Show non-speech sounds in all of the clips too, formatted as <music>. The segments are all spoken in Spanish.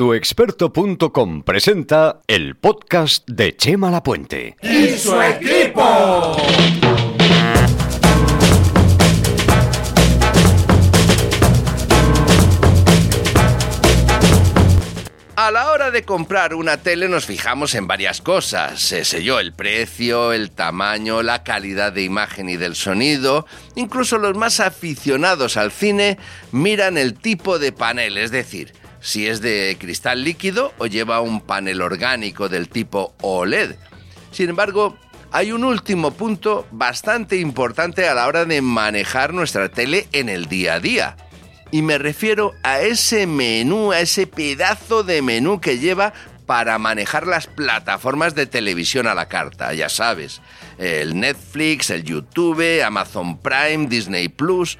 Tuexperto.com presenta el podcast de Chema Lapuente. ¡Y su equipo! A la hora de comprar una tele nos fijamos en varias cosas, se selló el precio, el tamaño, la calidad de imagen y del sonido, incluso los más aficionados al cine miran el tipo de panel, es decir, si es de cristal líquido o lleva un panel orgánico del tipo OLED. Sin embargo, hay un último punto bastante importante a la hora de manejar nuestra tele en el día a día y me refiero a ese menú, a ese pedazo de menú que lleva para manejar las plataformas de televisión a la carta, ya sabes, el Netflix, el YouTube, Amazon Prime, Disney Plus.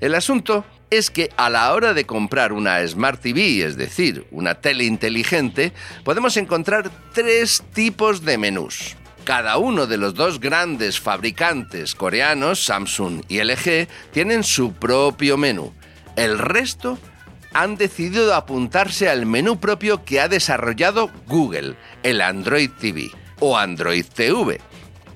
El asunto es que a la hora de comprar una Smart TV, es decir, una tele inteligente, podemos encontrar tres tipos de menús. Cada uno de los dos grandes fabricantes coreanos, Samsung y LG, tienen su propio menú. El resto han decidido apuntarse al menú propio que ha desarrollado Google, el Android TV o Android TV.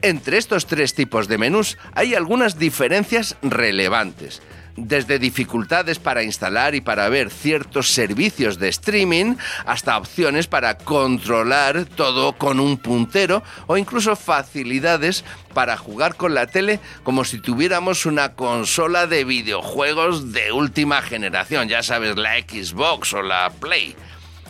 Entre estos tres tipos de menús hay algunas diferencias relevantes desde dificultades para instalar y para ver ciertos servicios de streaming hasta opciones para controlar todo con un puntero o incluso facilidades para jugar con la tele como si tuviéramos una consola de videojuegos de última generación, ya sabes, la Xbox o la Play.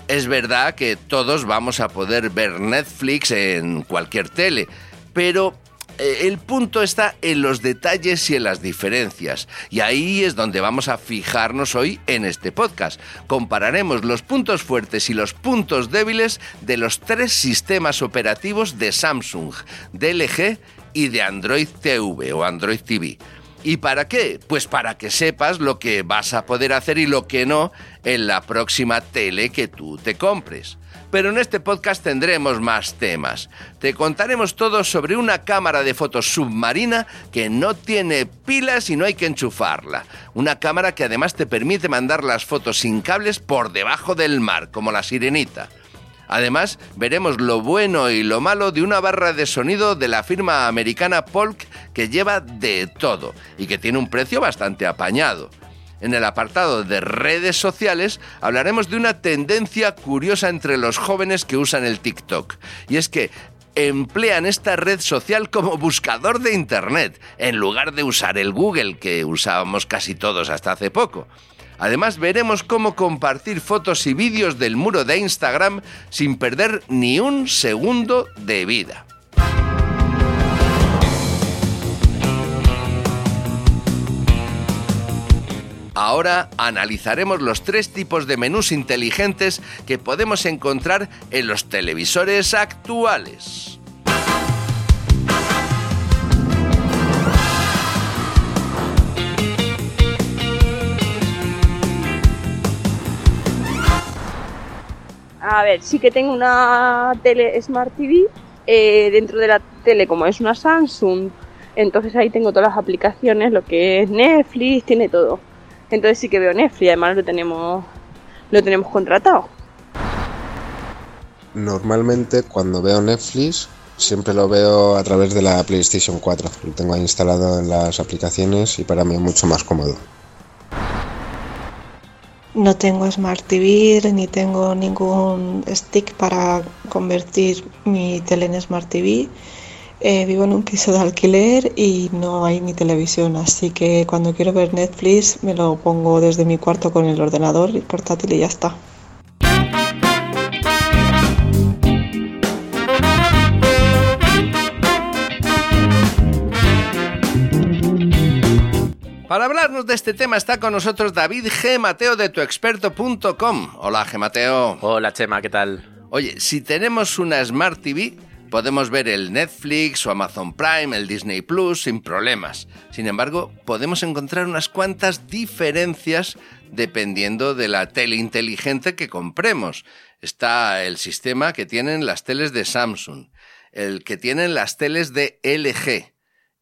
Es verdad que todos vamos a poder ver Netflix en cualquier tele, pero el punto está en los detalles y en las diferencias. Y ahí es donde vamos a fijarnos hoy en este podcast. Compararemos los puntos fuertes y los puntos débiles de los tres sistemas operativos de Samsung, de LG y de Android TV o Android TV. ¿Y para qué? Pues para que sepas lo que vas a poder hacer y lo que no en la próxima tele que tú te compres pero en este podcast tendremos más temas. Te contaremos todo sobre una cámara de fotos submarina que no tiene pilas y no hay que enchufarla. Una cámara que además te permite mandar las fotos sin cables por debajo del mar, como la sirenita. Además, veremos lo bueno y lo malo de una barra de sonido de la firma americana Polk que lleva de todo y que tiene un precio bastante apañado. En el apartado de redes sociales hablaremos de una tendencia curiosa entre los jóvenes que usan el TikTok. Y es que emplean esta red social como buscador de Internet, en lugar de usar el Google que usábamos casi todos hasta hace poco. Además veremos cómo compartir fotos y vídeos del muro de Instagram sin perder ni un segundo de vida. Ahora analizaremos los tres tipos de menús inteligentes que podemos encontrar en los televisores actuales. A ver, sí que tengo una tele Smart TV. Eh, dentro de la tele, como es una Samsung, entonces ahí tengo todas las aplicaciones, lo que es Netflix, tiene todo. Entonces sí que veo Netflix, además lo tenemos, lo tenemos contratado. Normalmente cuando veo Netflix siempre lo veo a través de la PlayStation 4. Lo tengo instalado en las aplicaciones y para mí es mucho más cómodo. No tengo Smart TV ni tengo ningún stick para convertir mi tele en Smart TV eh, vivo en un piso de alquiler y no hay ni televisión, así que cuando quiero ver Netflix me lo pongo desde mi cuarto con el ordenador y portátil y ya está. Para hablarnos de este tema está con nosotros David G. Mateo de tuexperto.com. Hola G. Mateo. Hola Chema, ¿qué tal? Oye, si tenemos una Smart TV, Podemos ver el Netflix o Amazon Prime, el Disney Plus sin problemas. Sin embargo, podemos encontrar unas cuantas diferencias dependiendo de la tele inteligente que compremos. Está el sistema que tienen las teles de Samsung, el que tienen las teles de LG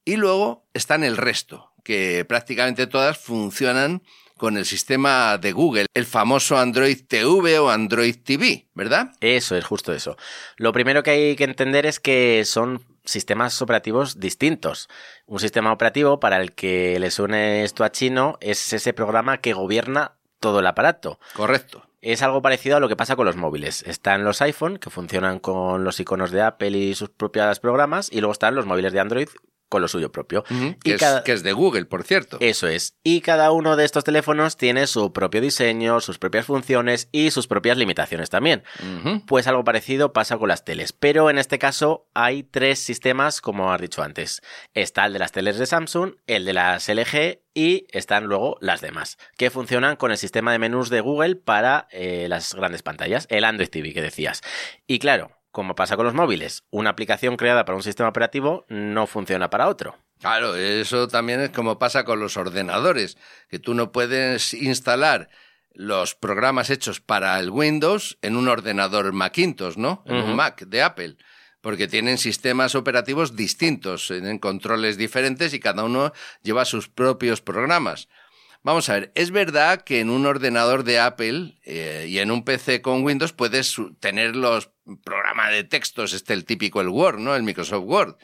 y luego están el resto, que prácticamente todas funcionan con el sistema de Google, el famoso Android TV o Android TV, ¿verdad? Eso es justo eso. Lo primero que hay que entender es que son sistemas operativos distintos. Un sistema operativo para el que le suene esto a chino es ese programa que gobierna todo el aparato. Correcto. Es algo parecido a lo que pasa con los móviles. Están los iPhone, que funcionan con los iconos de Apple y sus propios programas, y luego están los móviles de Android con lo suyo propio. que, es, que, es, de Google, por cierto. Eso es. Y cada uno de estos teléfonos tiene su propio diseño, sus propias funciones y sus propias limitaciones también. Pues algo parecido pasa con las teles. Pero en este caso hay tres sistemas, como has dicho antes. Está el de las teles de Samsung, el de las LG y están luego las demás, que funcionan con el sistema de menús de Google para eh, las grandes pantallas, el Android TV que decías. Y claro, como pasa con los móviles, una aplicación creada para un sistema operativo no funciona para otro. Claro, eso también es como pasa con los ordenadores, que tú no puedes instalar los programas hechos para el Windows en un ordenador Macintosh, ¿no? En un Mac de Apple, porque tienen sistemas operativos distintos, tienen controles diferentes y cada uno lleva sus propios programas. Vamos a ver, es verdad que en un ordenador de Apple eh, y en un PC con Windows puedes tener los programas de textos, este el típico el Word, ¿no? El Microsoft Word.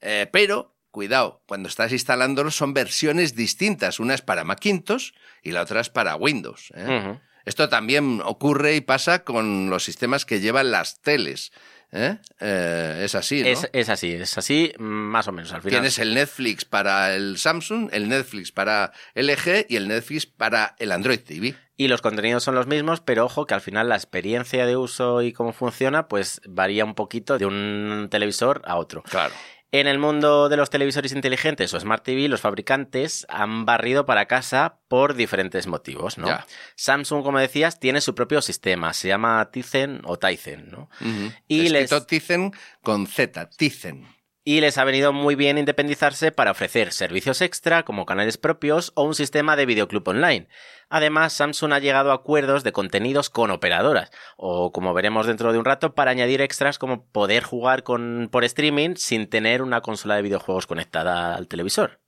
Eh, pero, cuidado, cuando estás instalando son versiones distintas. Una es para Macintosh y la otra es para Windows. ¿eh? Esto también ocurre y pasa con los sistemas que llevan las teles. ¿Eh? Eh, es así, ¿no? Es, así, es así más o menos al final. Tienes el Netflix para el Samsung, el Netflix para LG y el Netflix para el Android TV. Y los contenidos son los mismos, pero ojo que al final la experiencia de uso y cómo funciona pues varía un poquito de un televisor a otro. Claro. En el mundo de los televisores inteligentes o Smart TV, los fabricantes han barrido para casa por diferentes motivos, ¿no? Samsung, como decías, tiene su propio sistema, se llama Tizen o Tizen, ¿no? Y les... Tizen con Z, Tizen y les ha venido muy bien independizarse para ofrecer servicios extra como canales propios o un sistema de videoclub online. Además, Samsung ha llegado a acuerdos de contenidos con operadoras, o como veremos dentro de un rato, para añadir extras como poder jugar con, por streaming sin tener una consola de videojuegos conectada al televisor.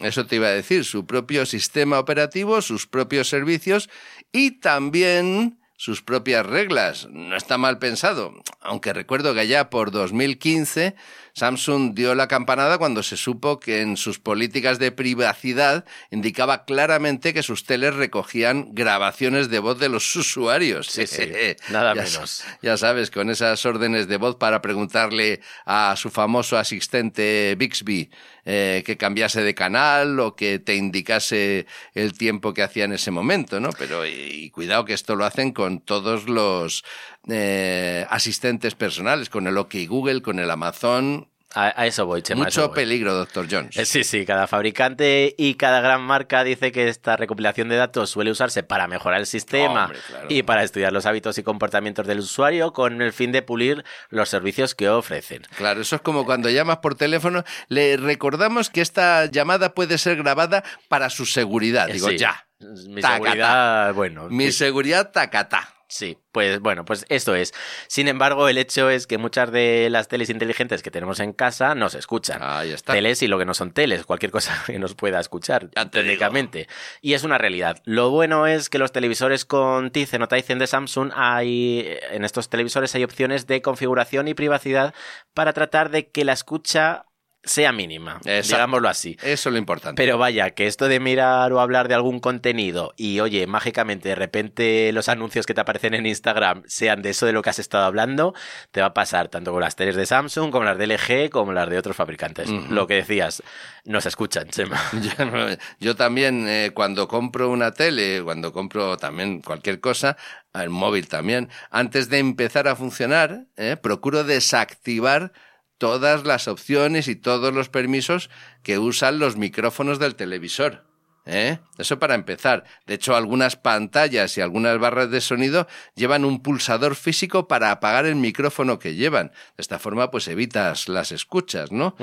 Eso te iba a decir, su propio sistema operativo, sus propios servicios y también sus propias reglas. No está mal pensado, aunque recuerdo que allá por 2015 Samsung dio la campanada cuando se supo que en sus políticas de privacidad indicaba claramente que sus teles recogían grabaciones de voz de los usuarios. Sí, sí, <laughs> nada menos. Ya sabes, con esas órdenes de voz para preguntarle a su famoso asistente Bixby eh, que cambiase de canal o que te indicase el tiempo que hacía en ese momento, ¿no? Pero y, cuidado que esto lo hacen con todos los eh, asistentes personales, con el OK Google, con el Amazon, a, eso voy, Chema. Mucho peligro, doctor Jones. Eh, sí, sí, cada fabricante y cada gran marca dice que esta recopilación de datos suele usarse para mejorar el sistema y para estudiar los hábitos y comportamientos del usuario con el fin de pulir los servicios que ofrecen. Claro, eso es como cuando llamas por teléfono, le recordamos que esta llamada puede ser grabada para su seguridad. Digo, ya. Mi seguridad, bueno. Mi seguridad, tacatá. Sí, pues bueno, pues esto es. Sin embargo, el hecho es que muchas de las teles inteligentes que tenemos en casa no se escuchan. Ahí está. Teles y lo que no son teles, cualquier cosa <laughs> que nos pueda escuchar técnicamente. Y es una realidad. Lo bueno es que los televisores con Tizen o Tizen de Samsung hay en estos televisores hay opciones de configuración y privacidad para tratar de que la escucha sea mínima, digámoslo así. Eso es lo importante. Pero vaya, que esto de mirar o hablar de algún contenido y oye, mágicamente de repente los anuncios que te aparecen en Instagram sean de eso de lo que has estado hablando, te va a pasar tanto con las teles de Samsung como las de LG como las de otros fabricantes. Lo que decías, nos escuchan, Chema. <laughs> Yo, también eh, cuando compro una tele, cuando compro también cualquier cosa, el móvil también, antes de empezar a funcionar, eh, procuro desactivar todas las opciones y todos los permisos que usan los micrófonos del televisor. ¿Eh? Eso para empezar. De hecho, algunas pantallas y algunas barras de sonido llevan un pulsador físico para apagar el micrófono que llevan. De esta forma, pues evitas las escuchas, ¿no?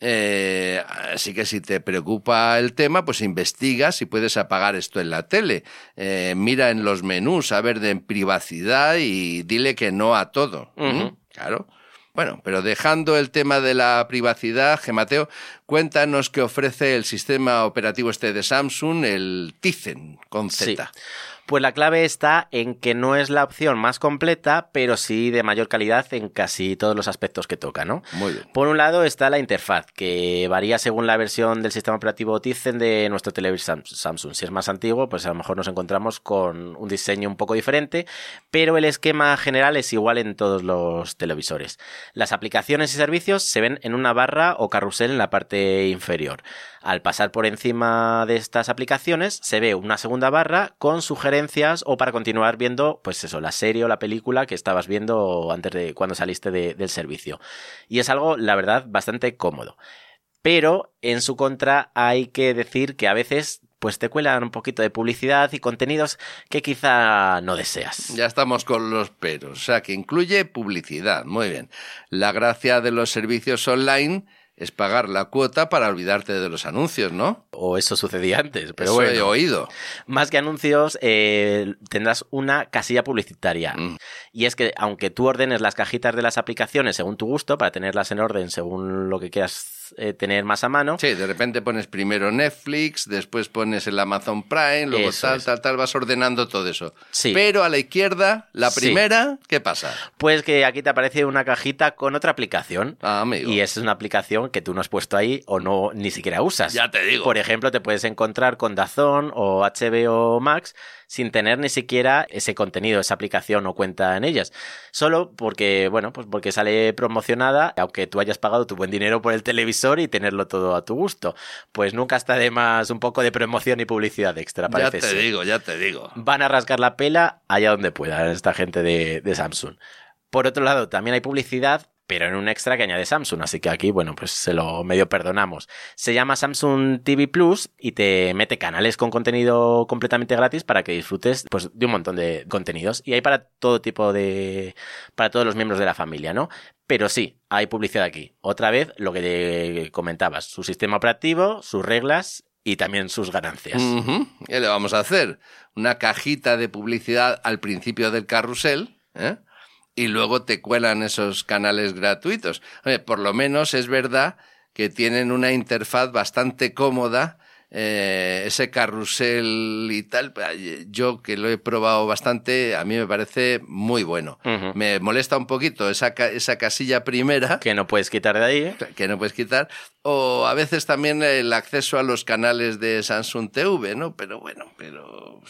eh, así que si te preocupa el tema, pues investiga si puedes apagar esto en la tele. Eh, mira en los menús a ver de privacidad y dile que no a todo. Claro. Bueno, pero dejando el tema de la privacidad, Gemateo, cuéntanos qué ofrece el sistema operativo este de Samsung, el Tizen con Z. Pues la clave está en que no es la opción más completa, pero sí de mayor calidad en casi todos los aspectos que toca, ¿no? Muy bien. Por un lado está la interfaz, que varía según la versión del sistema operativo Tizen de nuestro televisor Samsung. Si es más antiguo, pues a lo mejor nos encontramos con un diseño un poco diferente, pero el esquema general es igual en todos los televisores. Las aplicaciones y servicios se ven en una barra o carrusel en la parte inferior. Al pasar por encima de estas aplicaciones se ve una segunda barra con sugerencias o para continuar viendo, pues eso, la serie o la película que estabas viendo antes de cuando saliste del servicio. Y es algo, la verdad, bastante cómodo. Pero en su contra hay que decir que a veces pues te cuelan un poquito de publicidad y contenidos que quizá no deseas. Ya estamos con los peros, o sea que incluye publicidad, muy bien. La gracia de los servicios online es pagar la cuota para olvidarte de los anuncios, ¿no? O eso sucedía antes, pero eso bueno. he oído. Más que anuncios, eh, tendrás una casilla publicitaria. Mm. Y es que aunque tú ordenes las cajitas de las aplicaciones según tu gusto, para tenerlas en orden según lo que quieras eh, tener más a mano. Sí, de repente pones primero Netflix, después pones el Amazon Prime, luego Eso tal, es. tal, tal, vas ordenando todo eso. Sí. Pero a la izquierda, la Sí. primera, ¿qué pasa? Pues que aquí te aparece una cajita con otra aplicación. Ah, amigo. Y esa es una aplicación que tú no has puesto ahí o no ni siquiera usas. Ya te digo. Por ejemplo, te puedes encontrar con Dazón o HBO Max sin tener ni siquiera ese contenido, esa aplicación o cuenta en ellas. Solo porque, bueno, pues porque sale promocionada, aunque tú hayas pagado tu buen dinero por el televisor y tenerlo todo a tu gusto. Pues nunca está de más un poco de promoción y publicidad extra, Ya parece te ser. digo, ya te digo. Van a rascar la pela allá donde puedan esta gente de, de Samsung. Por otro lado, también hay publicidad, pero en un extra que añade Samsung, así que aquí, bueno, pues se lo medio perdonamos. Se llama Samsung TV Plus y te mete canales con contenido completamente gratis para que disfrutes pues, de un montón de contenidos. Y hay para todo tipo de. para todos los miembros de la familia, ¿no? Pero sí, hay publicidad aquí. Otra vez, lo que te comentabas, su sistema operativo, sus reglas y también sus ganancias. Ujú. ¿Qué le vamos a hacer? Una cajita de publicidad al principio del carrusel, ¿eh? Y luego te cuelan esos canales gratuitos. Oye, por lo menos es verdad que tienen una interfaz bastante cómoda, eh, ese carrusel y tal. Yo que lo he probado bastante, a mí me parece muy bueno. Me molesta un poquito esa, esa casilla primera Que no puedes quitar de ahí. ¿eh? que no puedes quitar, o a veces también el acceso a los canales de Samsung TV, ¿no? Pero bueno, pero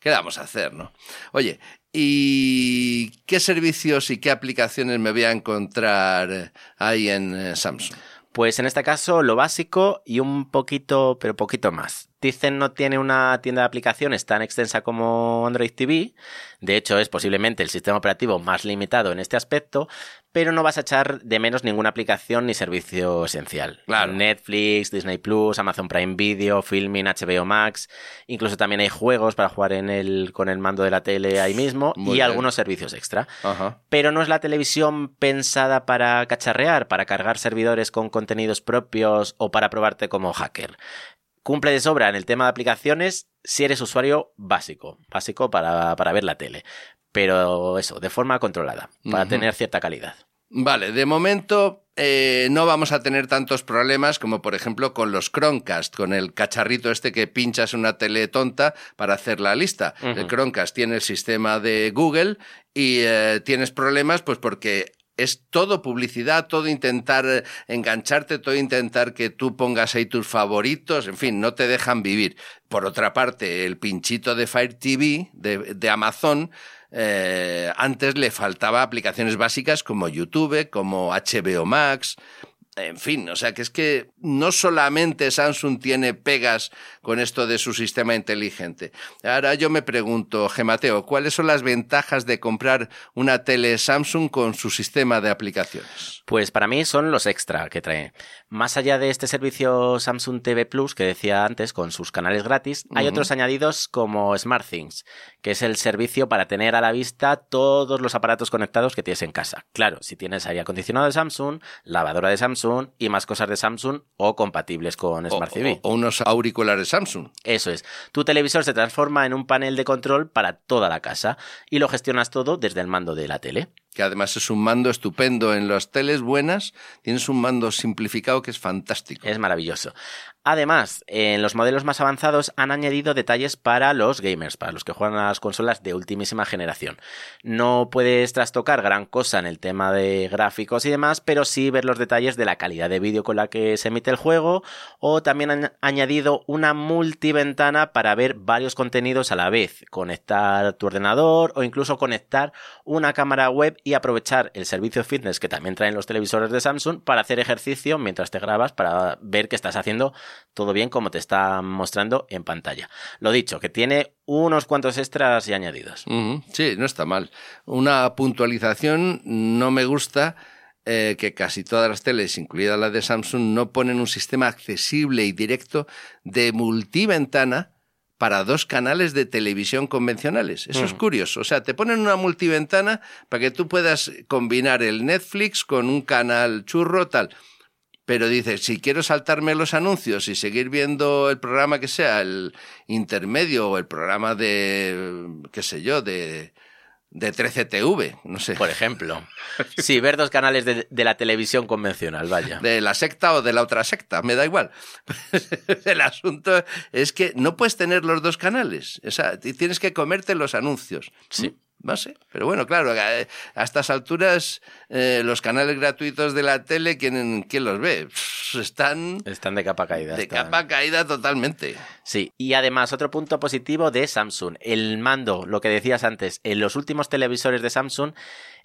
¿qué vamos a hacer, no? Oye, ¿y qué servicios y qué aplicaciones me voy a encontrar ahí en eh, Samsung? Pues en este caso lo básico y un poquito, pero poquito más. Tizen no tiene una tienda de aplicaciones tan extensa como Android TV, de hecho es posiblemente el sistema operativo más limitado en este aspecto, pero no vas a echar de menos ninguna aplicación ni servicio esencial. Claro. Netflix, Disney Plus, Amazon Prime Video, Filming, HBO Max, incluso también hay juegos para jugar en el, con el mando de la tele ahí mismo Muy y bien. algunos servicios extra Ajá. pero no es la televisión pensada para cacharrear, para cargar servidores con contenidos propios o para probarte como hacker. Cumple de sobra en el tema de aplicaciones si eres usuario básico, básico para, para ver la tele, pero eso, de forma controlada, para tener cierta calidad. Vale, de momento eh, no vamos a tener tantos problemas como por ejemplo con los Chromecast, con el cacharrito este que pinchas una tele tonta para hacer la lista. El Chromecast tiene el sistema de Google y eh, tienes problemas pues porque es todo publicidad, todo intentar eh, engancharte, todo intentar que tú pongas ahí tus favoritos, en fin, no te dejan vivir. Por otra parte, el pinchito de Fire TV de, Amazon eh, antes le faltaba aplicaciones básicas como YouTube, como HBO Max, en fin, o sea que es que no solamente Samsung tiene pegas con esto de su sistema inteligente. Ahora yo me pregunto, Gemateo, ¿cuáles son las ventajas de comprar una tele Samsung con su sistema de aplicaciones? Pues para mí son los extra que trae. Más allá de este servicio Samsung TV Plus que decía antes con sus canales gratis, hay otros añadidos como SmartThings, que es el servicio para tener a la vista todos los aparatos conectados que tienes en casa. Claro, si tienes aire acondicionado de Samsung, lavadora de Samsung y más cosas de Samsung o compatibles con O, Smart TV. o- o unos auriculares Samsung. Eso es. Tu televisor se transforma en un panel de control para toda la casa y lo gestionas todo desde el mando de la tele. que además es un mando estupendo en las teles buenas, tienes un mando simplificado que es fantástico. Es maravilloso. Además, en los modelos más avanzados han añadido detalles para los gamers, para los que juegan a las consolas de ultimísima generación. No puedes trastocar gran cosa en el tema de gráficos y demás, pero sí ver los detalles de la calidad de vídeo con la que se emite el juego, o también han añadido una multiventana para ver varios contenidos a la vez, conectar tu ordenador o incluso conectar una cámara web y aprovechar el servicio fitness que también traen los televisores de Samsung para hacer ejercicio mientras te grabas para ver que estás haciendo todo bien como te está mostrando en pantalla. Lo dicho, que tiene unos cuantos extras y añadidos. Sí, no está mal. Una puntualización no me gusta. Eh, que casi todas las teles, incluida la de Samsung, no ponen un sistema accesible y directo de multiventana para dos canales de televisión convencionales. Eso es curioso. O sea, te ponen una multiventana para que tú puedas combinar el Netflix con un canal churro, tal pero dice, si quiero saltarme los anuncios y seguir viendo el programa que sea, el intermedio o el programa de, qué sé yo, de, de 13TV, no sé. Por ejemplo. Sí, ver dos canales de, la televisión convencional, vaya. De la secta o de la otra secta, me da igual. <laughs> el asunto es que no puedes tener los dos canales. O sea, tienes que comerte los anuncios. Sí. No sé, pero bueno, claro, a estas alturas eh, los canales gratuitos de la tele, ¿quién, ¿quién, los ve? Están... Están de capa caída. De capa caída totalmente. Sí, y además otro punto positivo de Samsung, el mando, lo que decías antes, en los últimos televisores de Samsung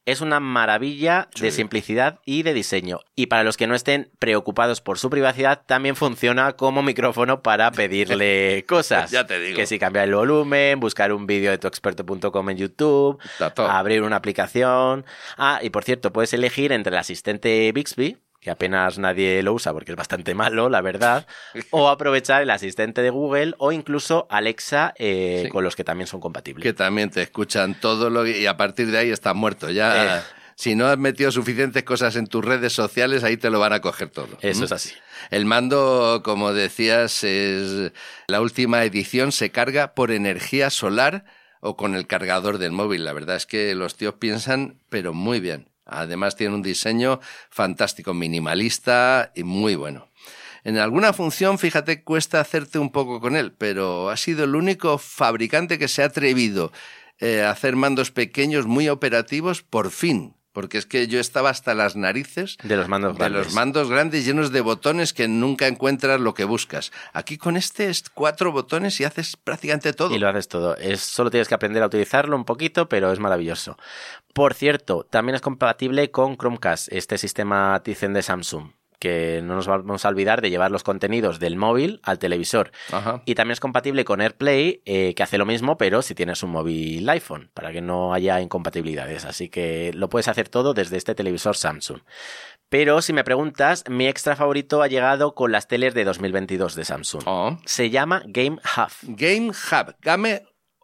es una maravilla de simplicidad y de diseño. Y para los que no estén preocupados por su privacidad, también funciona como micrófono para pedirle <laughs> cosas. ya te digo. Que si cambiar el volumen, buscar un vídeo de tuexperto.com en YouTube, abrir una aplicación. Ah, y por cierto, puedes elegir entre el asistente Bixby, que apenas nadie lo usa porque es bastante malo, la verdad, o aprovechar el asistente de Google o incluso Alexa eh, con los que también son compatibles. Que también te escuchan todo lo y a partir de ahí estás muerto. Ya, eh. si no has metido suficientes cosas en tus redes sociales, ahí te lo van a coger todo. Eso es así. El mando, como decías, es la última edición se carga por energía solar o con el cargador del móvil. La verdad es que los tíos piensan, pero muy bien. Además tiene un diseño fantástico, minimalista y muy bueno. En alguna función, fíjate, cuesta hacerte un poco con él, pero ha sido el único fabricante que se ha atrevido eh, a hacer mandos pequeños muy operativos por fin porque es que yo estaba hasta las narices de los mandos de los mandos grandes llenos de botones que nunca encuentras lo que buscas. Aquí con este es cuatro botones y haces prácticamente todo. Y lo haces todo. Es, solo tienes que aprender a utilizarlo un poquito, pero es maravilloso. Por cierto, también es compatible con Chromecast, este sistema Tizen de Samsung que no nos vamos a olvidar de llevar los contenidos del móvil al televisor. Y también es compatible con AirPlay, eh, que hace lo mismo, pero si tienes un móvil iPhone, para que no haya incompatibilidades. Así que lo puedes hacer todo desde este televisor Samsung. Pero si me preguntas, mi extra favorito ha llegado con las teles de 2022 de Samsung. Oh. Se llama Game Hub. Game Hub. Game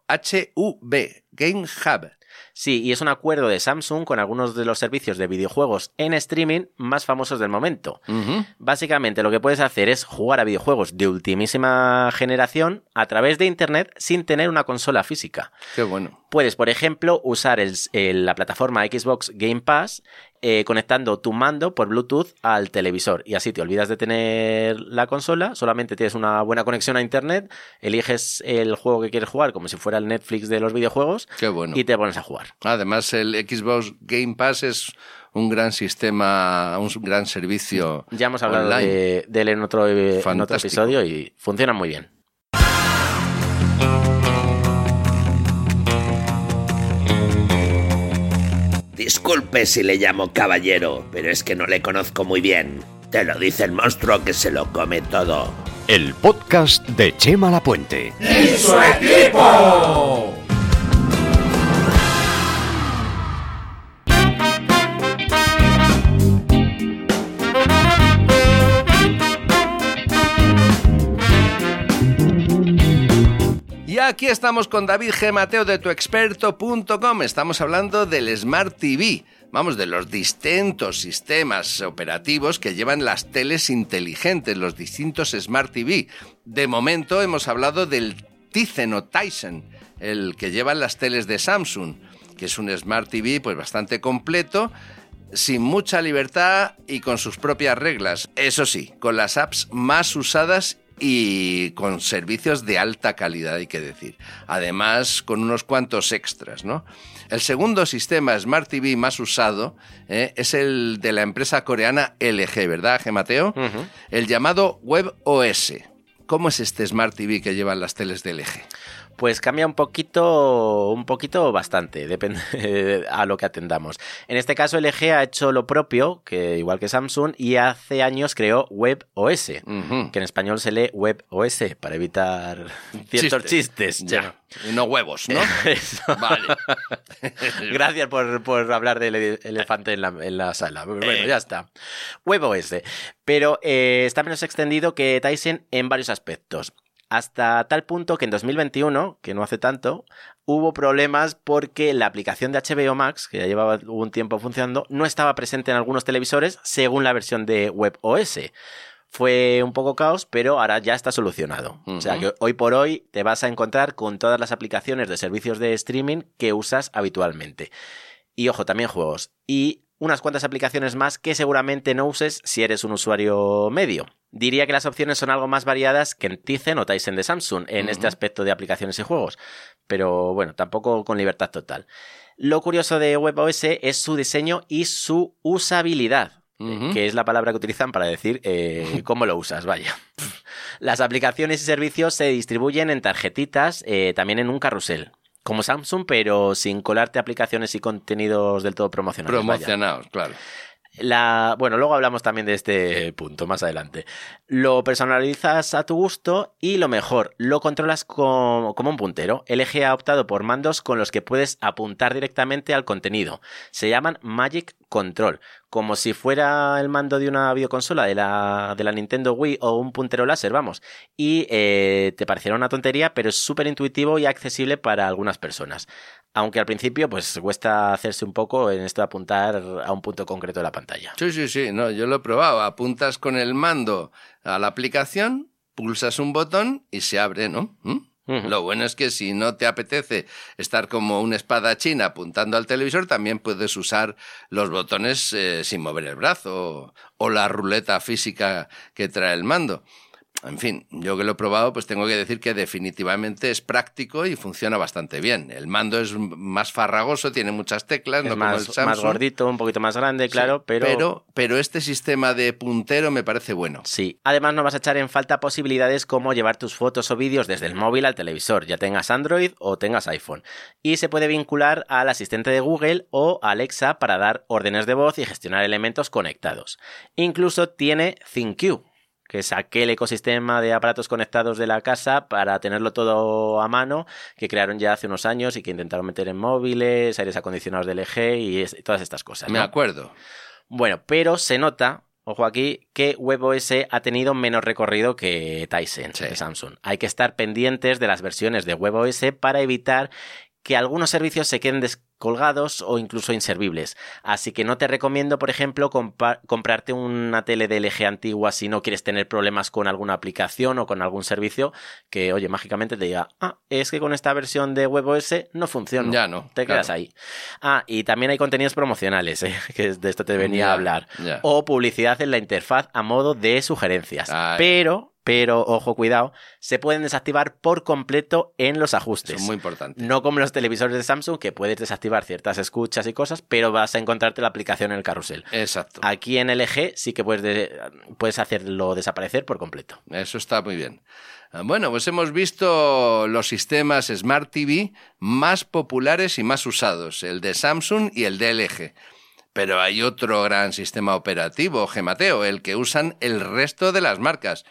H-U-B. Game Hub. Sí, y es un acuerdo de Samsung con algunos de los servicios de videojuegos en streaming más famosos del momento. Básicamente lo que puedes hacer es jugar a videojuegos de ultimísima generación a través de Internet sin tener una consola física. Qué bueno. Puedes, por ejemplo, usar la plataforma Xbox Game Pass eh, conectando tu mando por Bluetooth al televisor y así te olvidas de tener la consola, solamente tienes una buena conexión a Internet, eliges el juego que quieres jugar como si fuera el Netflix de los videojuegos Qué bueno. y te pones a jugar. Además, el Xbox Game Pass es un gran sistema, un gran servicio. Ya hemos hablado de, él en otro, en otro episodio y funciona muy bien. Disculpe si le llamo caballero, pero es que no le conozco muy bien. Te lo dice el monstruo que se lo come todo. El podcast de Chema Lapuente. ¡Y su equipo! Aquí estamos con David G. Mateo de tuexperto.com. Estamos hablando del Smart TV. Vamos, de los distintos sistemas operativos que llevan las teles inteligentes, los distintos Smart TV. De momento hemos hablado del Tizen o Tyson, el que llevan las teles de Samsung. que es un Smart TV pues bastante completo, sin mucha libertad y con sus propias reglas. Eso sí, con las apps más usadas y con servicios de alta calidad, hay que decir. Además, con unos cuantos extras, ¿no? El segundo sistema Smart TV más usado ¿eh? es el de la empresa coreana LG, ¿verdad, G. Mateo? El llamado WebOS. ¿Cómo es este Smart TV que llevan las teles de LG? Pues cambia un poquito, un poquito bastante, <laughs> depende a lo que atendamos. En este caso, LG ha hecho lo propio, que igual que Samsung, y hace años creó WebOS, que en español se lee WebOS para evitar <laughs> ciertos chistes. Ya. Y no huevos, ¿no? <laughs> Vale. Gracias por, hablar del elefante en la, sala. Bueno, eh. ya está. WebOS. Pero eh, está menos extendido que Tyson en varios aspectos hasta tal punto que en 2021, que no hace tanto, hubo problemas porque la aplicación de HBO Max, que ya llevaba un tiempo funcionando, no estaba presente en algunos televisores según la versión de WebOS. Fue un poco caos, pero ahora ya está solucionado. O sea que hoy por hoy te vas a encontrar con todas las aplicaciones de servicios de streaming que usas habitualmente. Y ojo, también juegos. Y unas cuantas aplicaciones más que seguramente no uses si eres un usuario medio. Diría que las opciones son algo más variadas que en Tizen o Tyson de Samsung en este aspecto de aplicaciones y juegos, pero bueno, tampoco con libertad total. Lo curioso de WebOS es su diseño y su usabilidad, que es la palabra que utilizan para decir eh, <laughs> cómo lo usas, vaya. Las aplicaciones y servicios se distribuyen en tarjetitas, eh, también en un carrusel como Samsung, pero sin colarte aplicaciones y contenidos del todo promocionados. Promocionados, claro. La, bueno, luego hablamos también de este punto más adelante. Lo personalizas a tu gusto y lo mejor, lo controlas como, como un puntero. LG ha optado por mandos con los que puedes apuntar directamente al contenido. Se llaman Magic Control, como si fuera el mando de una videoconsola de la, de la Nintendo Wii o un puntero láser, vamos. Y eh, te parecerá una tontería, pero es súper intuitivo y accesible para algunas personas. Aunque al principio, pues cuesta hacerse un poco en esto de apuntar a un punto concreto de la pantalla. Sí, sí, sí, no, yo lo he probado. Apuntas con el mando a la aplicación, pulsas un botón y se abre, ¿no? ¿Mm? Lo bueno es que si no te apetece estar como una espada china apuntando al televisor, también puedes usar los botones eh, sin mover el brazo o la ruleta física que trae el mando en fin, yo que lo he probado, pues tengo que decir que definitivamente es práctico y funciona bastante bien. El mando es más farragoso, tiene muchas teclas, no más, como el Samsung. más gordito, un poquito más grande, claro, pero... pero... Pero este sistema de puntero me parece bueno. Sí, además no vas a echar en falta posibilidades como llevar tus fotos o vídeos desde el móvil al televisor, ya tengas Android o tengas iPhone. Y se puede vincular al asistente de Google o Alexa para dar órdenes de voz y gestionar elementos conectados. Incluso tiene ThinQ, que saqué el ecosistema de aparatos conectados de la casa para tenerlo todo a mano, que crearon ya hace unos años y que intentaron meter en móviles, aires acondicionados del LG y, todas estas cosas. Me acuerdo. Bueno, pero se nota Ojo aquí que WebOS ha tenido menos recorrido que Tyson de Samsung. Hay que estar pendientes de las versiones de WebOS para evitar que algunos servicios se queden colgados o incluso inservibles. Así que no te recomiendo, por ejemplo, comprarte una tele de LG antigua si no quieres tener problemas con alguna aplicación o con algún servicio que, oye, mágicamente te diga, ah, es que con esta versión de WebOS no funciona. Ya no. Te quedas ahí. Ah, y también hay contenidos promocionales, ¿eh? <laughs> que de esto te venía a hablar. O publicidad en la interfaz a modo de sugerencias. Pero pero ojo, cuidado, se pueden desactivar por completo en los ajustes. muy importante. No como los televisores de Samsung, que puedes desactivar ciertas escuchas y cosas, pero vas a encontrarte la aplicación en el carrusel. Exacto. Aquí en LG sí que puedes, puedes hacerlo desaparecer por completo. Eso está muy bien. Ah, bueno, pues hemos visto los sistemas Smart TV más populares y más usados, el de Samsung y el de LG. Pero hay otro gran sistema operativo, Gemateo, el que usan el resto de las marcas.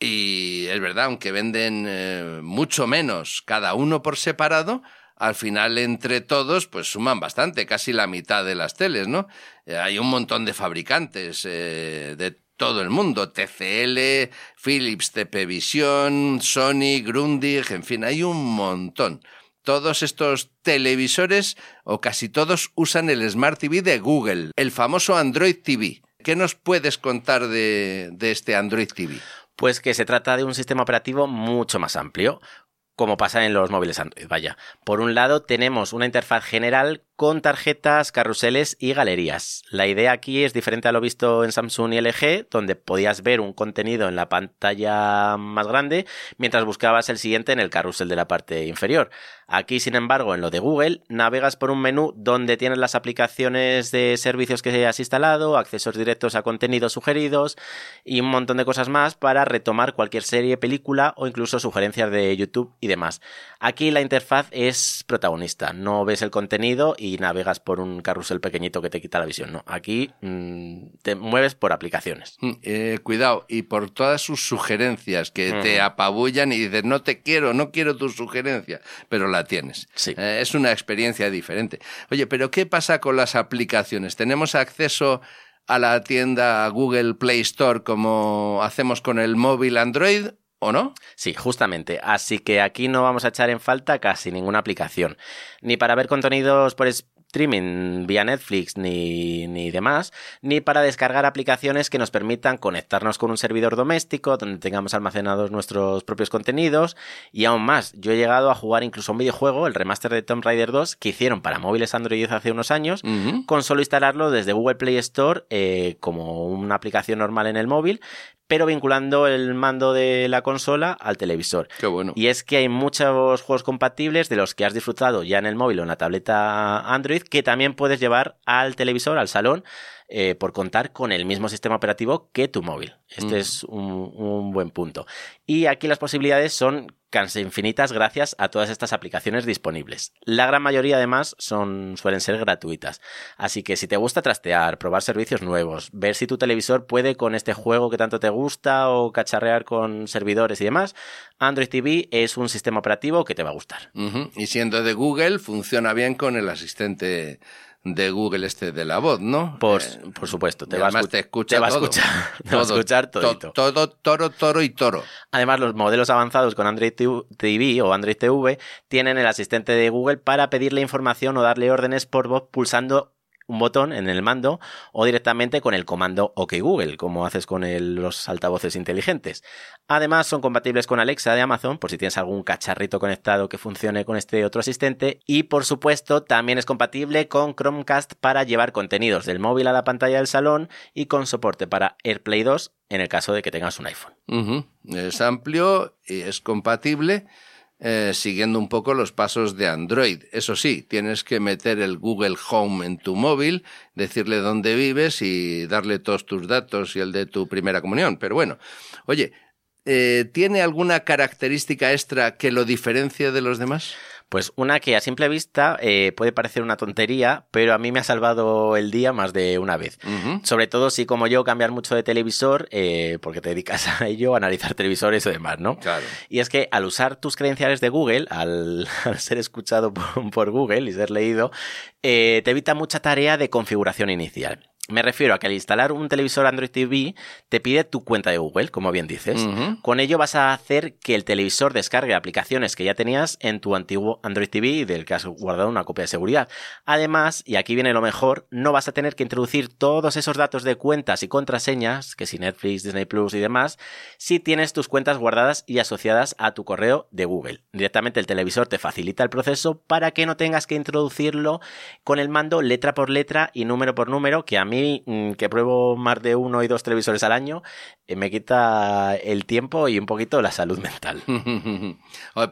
Y es verdad, aunque venden eh, mucho menos cada uno por separado, al final entre todos pues suman bastante, casi la mitad de las teles, ¿no? Eh, hay un montón de fabricantes eh, de todo el mundo, TCL, Philips, TP Vision, Sony, Grundig, en fin, hay un montón todos estos televisores o casi todos usan el Smart TV de Google, el famoso Android TV. ¿Qué nos puedes contar de, este Android TV? Pues que se trata de un sistema operativo mucho más amplio, como pasa en los móviles Android, vaya. Por un lado tenemos una interfaz general con tarjetas, carruseles y galerías. La idea aquí es diferente a lo visto en Samsung y LG, donde podías ver un contenido en la pantalla más grande mientras buscabas el siguiente en el carrusel de la parte inferior. Aquí, sin embargo, en lo de Google, navegas por un menú donde tienes las aplicaciones de servicios que has instalado, accesos directos a contenidos sugeridos y un montón de cosas más para retomar cualquier serie, película o incluso sugerencias de YouTube y demás. Aquí la interfaz es protagonista, no ves el contenido y navegas por un carrusel pequeñito que te quita la visión, no. Aquí mmm, te mueves por aplicaciones. Eh, cuidado, y por todas sus sugerencias que mm. te apabullan y dices, no te quiero, no quiero tu sugerencia, pero la tienes. Sí. Eh, es una experiencia diferente. Oye, pero ¿qué pasa con las aplicaciones? ¿Tenemos acceso a la tienda Google Play Store como hacemos con el móvil Android ¿O no? Sí, justamente. Así que aquí no vamos a echar en falta casi ninguna aplicación. Ni para ver contenidos por, streaming vía Netflix ni, ni demás, ni para descargar aplicaciones que nos permitan conectarnos con un servidor doméstico donde tengamos almacenados nuestros propios contenidos y aún más, yo he llegado a jugar incluso un videojuego, el remaster de Tomb Raider 2, que hicieron para móviles Android hace unos años, con solo instalarlo desde Google Play Store eh, como una aplicación normal en el móvil, pero vinculando el mando de la consola al televisor. Qué bueno. Y es que hay muchos juegos compatibles de los que has disfrutado ya en el móvil o en la tableta Android que también puedes llevar al televisor, al salón, eh, por contar con el mismo sistema operativo que tu móvil. Este es un, un, buen punto. Y aquí las posibilidades son casi infinitas gracias a todas estas aplicaciones disponibles. La gran mayoría además son, suelen ser gratuitas. Así que si te gusta trastear, probar servicios nuevos, ver si tu televisor puede con este juego que tanto te gusta o cacharrear con servidores y demás, Android TV es un sistema operativo que te va a gustar. Uh -huh. Y siendo de Google, funciona bien con el asistente de Google este de la voz, ¿no? Por, eh, por supuesto, te va, te escucha te va a todo. escuchar, <laughs> te va a escuchar todito. To, todo, toro, toro y toro. Además, los modelos avanzados con Android TV o Android TV tienen el asistente de Google para pedirle información o darle órdenes por voz pulsando un botón en el mando o directamente con el comando OK Google, como haces con los altavoces inteligentes. Además, son compatibles con Alexa de Amazon, por si tienes algún cacharrito conectado que funcione con este otro asistente. Y por supuesto, también es compatible con Chromecast para llevar contenidos del móvil a la pantalla del salón y con soporte para AirPlay 2 en el caso de que tengas un iPhone. Es amplio y es compatible eh, siguiendo un poco los pasos de Android. Eso sí, tienes que meter el Google Home en tu móvil, decirle dónde vives y darle todos tus datos y el de tu primera comunión. Pero bueno, oye, eh, ¿tiene alguna característica extra que lo diferencie de los demás? Pues una que a simple vista eh, puede parecer una tontería, pero a mí me ha salvado el día más de una vez. Uh -huh. Sobre todo si como yo cambiar mucho de televisor, eh, porque te dedicas <laughs> a ello, a analizar televisores y demás, ¿no? Claro. Y es que al usar tus credenciales de Google, al, <laughs> al ser escuchado <laughs> por, por, Google y ser leído, eh, te evita mucha tarea de configuración inicial. Me refiero a que al instalar un televisor Android TV te pide tu cuenta de Google, como bien dices. Uh -huh. Con ello vas a hacer que el televisor descargue aplicaciones que ya tenías en tu antiguo Android TV y del que has guardado una copia de seguridad. Además, y aquí viene lo mejor, no vas a tener que introducir todos esos datos de cuentas y contraseñas, que si Netflix, Disney Plus y demás, si tienes tus cuentas guardadas y asociadas a tu correo de Google. Directamente el televisor te facilita el proceso para que no tengas que introducirlo con el mando letra por letra y número por número, que a mí Mm, que pruebo más de uno y dos televisores al año, eh, me quita el tiempo y un poquito la salud mental. <laughs>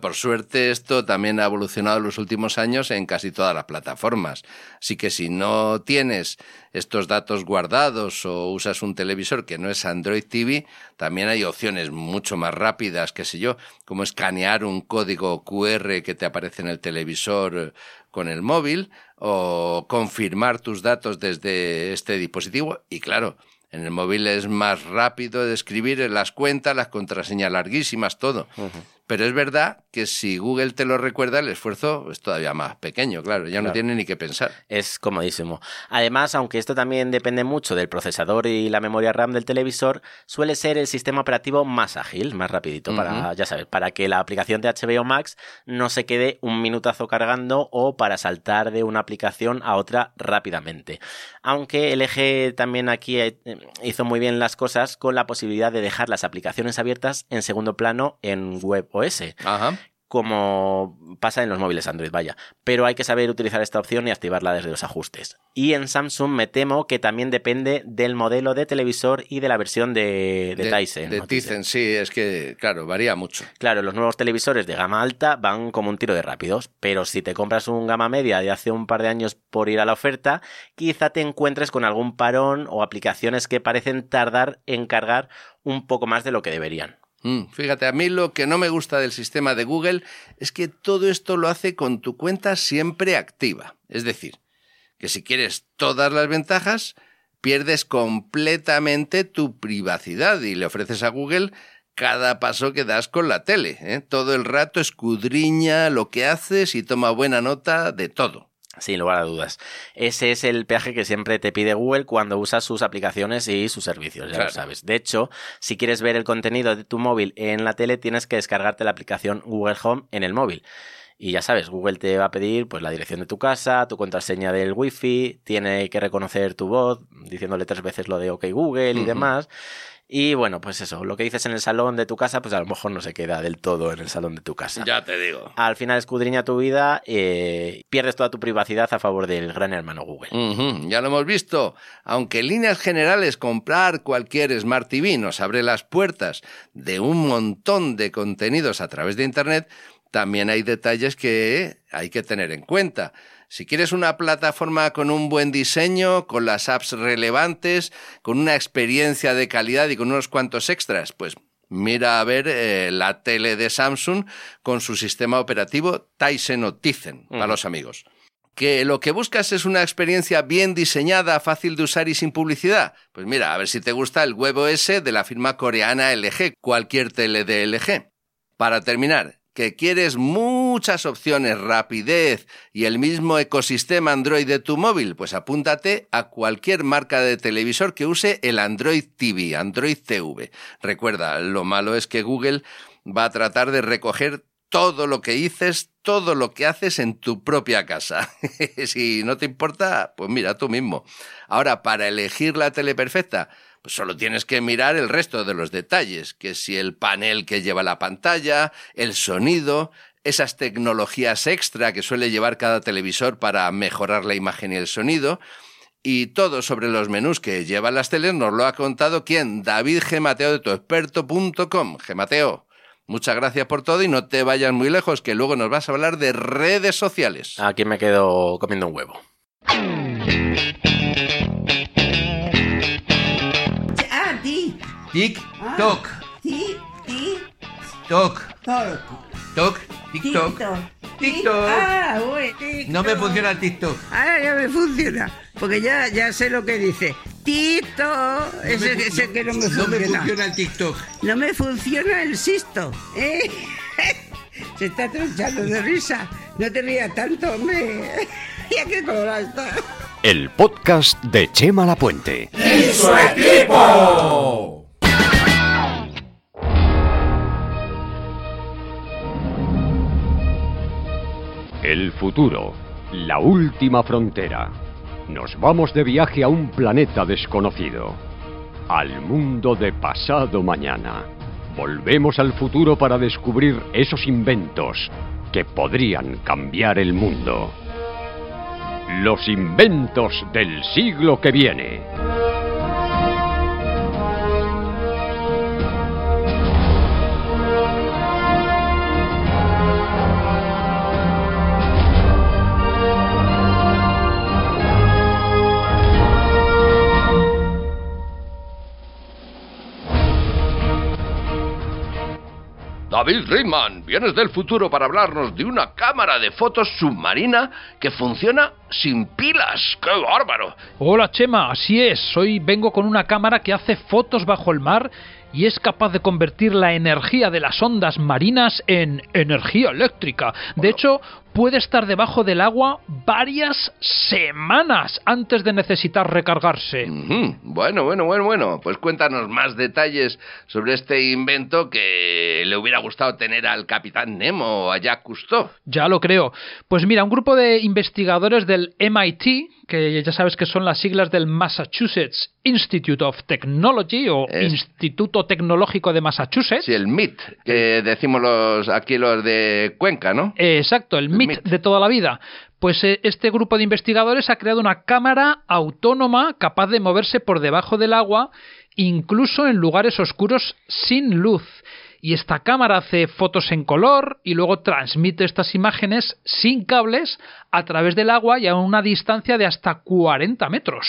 Por suerte esto también ha evolucionado en los últimos años en casi todas las plataformas. Así que si no tienes estos datos guardados o usas un televisor que no es Android TV, también hay opciones mucho más rápidas, qué sé yo, como escanear un código QR que te aparece en el televisor con el móvil o confirmar tus datos desde este dispositivo y claro, en el móvil es más rápido de escribir las cuentas, las contraseñas larguísimas, todo. Pero es verdad que si Google te lo recuerda, el esfuerzo es todavía más pequeño, claro, ya claro. no tiene ni que pensar. Es comodísimo. Además, aunque esto también depende mucho del procesador y la memoria RAM del televisor, suele ser el sistema operativo más ágil, más rapidito, uh -huh. para, ya sabes, para que la aplicación de HBO Max no se quede un minutazo cargando o para saltar de una aplicación a otra rápidamente. Aunque LG también aquí eh, hizo muy bien las cosas con la posibilidad de dejar las aplicaciones abiertas en segundo plano en web OS. Ajá. como pasa en los móviles Android, vaya. Pero hay que saber utilizar esta opción y activarla desde los ajustes. Y en Samsung me temo que también depende del modelo de televisor y de la versión de, de, Tyson. De Tizen, sí, es que, claro, varía mucho. Claro, los nuevos televisores de gama alta van como un tiro de rápidos, pero si te compras un gama media de hace un par de años por ir a la oferta, quizá te encuentres con algún parón o aplicaciones que parecen tardar en cargar un poco más de lo que deberían. Mm, fíjate, a mí lo que no me gusta del sistema de Google es que todo esto lo hace con tu cuenta siempre activa. Es decir, que si quieres todas las ventajas, pierdes completamente tu privacidad y le ofreces a Google cada paso que das con la tele. ¿eh? Todo el rato escudriña lo que haces y toma buena nota de todo. Sin lugar a dudas. Ese es el peaje que siempre te pide Google cuando usas sus aplicaciones y sus servicios, ya lo sabes. De hecho, si quieres ver el contenido de tu móvil en la tele, tienes que descargarte la aplicación Google Home en el móvil. Y ya sabes, Google te va a pedir pues la dirección de tu casa, tu contraseña del wifi, tiene que reconocer tu voz, diciéndole tres veces lo de OK Google y demás. Y bueno, pues eso, lo que dices en el salón de tu casa, pues a lo mejor no se queda del todo en el salón de tu casa. Ya te digo. Al final escudriña tu vida, eh, pierdes toda tu privacidad a favor del gran hermano Google. ya lo hemos visto. Aunque en líneas generales comprar cualquier Smart TV nos abre las puertas de un montón de contenidos a través de Internet, también hay detalles que hay que tener en cuenta. Si quieres una plataforma con un buen diseño, con las apps relevantes, con una experiencia de calidad y con unos cuantos extras, pues mira a ver eh, la tele de Samsung con su sistema operativo Tyson o Tizen, para los amigos. ¿Que lo que buscas es una experiencia bien diseñada, fácil de usar y sin publicidad? Pues mira, a ver si te gusta el WebOS de la firma coreana LG, cualquier tele de LG. Para terminar, que quieres muchas opciones, rapidez y el mismo ecosistema Android de tu móvil, pues apúntate a cualquier marca de televisor que use el Android TV, Android TV. Recuerda, lo malo es que Google va a tratar de recoger todo lo que dices, todo lo que haces en tu propia casa. <laughs> si no te importa, pues mira tú mismo. Ahora, para elegir la tele perfecta, solo tienes que mirar el resto de los detalles, que si el panel que lleva la pantalla, el sonido, esas tecnologías extra que suele llevar cada televisor para mejorar la imagen y el sonido, y todo sobre los menús que llevan las teles nos lo ha contado quién, David Gemateo de tuexperto.com. Gemateo, muchas gracias por todo y no te vayas muy lejos, que luego nos vas a hablar de redes sociales. Aquí me quedo comiendo un huevo. Tic, toc. Tic, tic. Toc. Toc. Toc, TikTok. TikTok. Ah, uy, TikTok. No me funciona el TikTok. Ahora ya me funciona. Porque ya, ya sé lo que dice. Tito. ese, me- ese que no me No me funciona. funciona el TikTok. No me funciona el sisto. ¿eh? <laughs> Se está tronchando de risa. No te rías tanto, hombre. <laughs> ya que colorado está. El podcast de Chema Lapuente. ¡Y su equipo! El futuro, la última frontera. Nos vamos de viaje a un planeta desconocido, al mundo de pasado mañana. Volvemos al futuro para descubrir esos inventos que podrían cambiar el mundo. Los inventos del siglo que viene. David Reitman, vienes del futuro para hablarnos de una cámara de fotos submarina que funciona sin pilas. ¡Qué bárbaro! Hola Chema, así es. Hoy vengo con una cámara que hace fotos bajo el mar y es capaz de convertir la energía de las ondas marinas en energía eléctrica. De hecho, puede estar debajo del agua varias semanas antes de necesitar recargarse. Bueno, bueno, bueno, bueno. Pues cuéntanos más detalles sobre este invento que le hubiera gustado tener al Capitán Nemo o a Jacques Cousteau. Ya lo creo. Pues mira, un grupo de investigadores del MIT, que ya sabes que son las siglas del Massachusetts Institute of Technology o Instituto Tecnológico de Massachusetts. Sí, el MIT, que decimos los, aquí los de Cuenca, ¿no? exacto, el, MIT, de toda la vida. Pues eh, este grupo de investigadores ha creado una cámara autónoma capaz de moverse por debajo del agua, incluso en lugares oscuros sin luz y esta cámara hace fotos en color y luego transmite estas imágenes sin cables a través del agua y a una distancia de hasta 40 metros.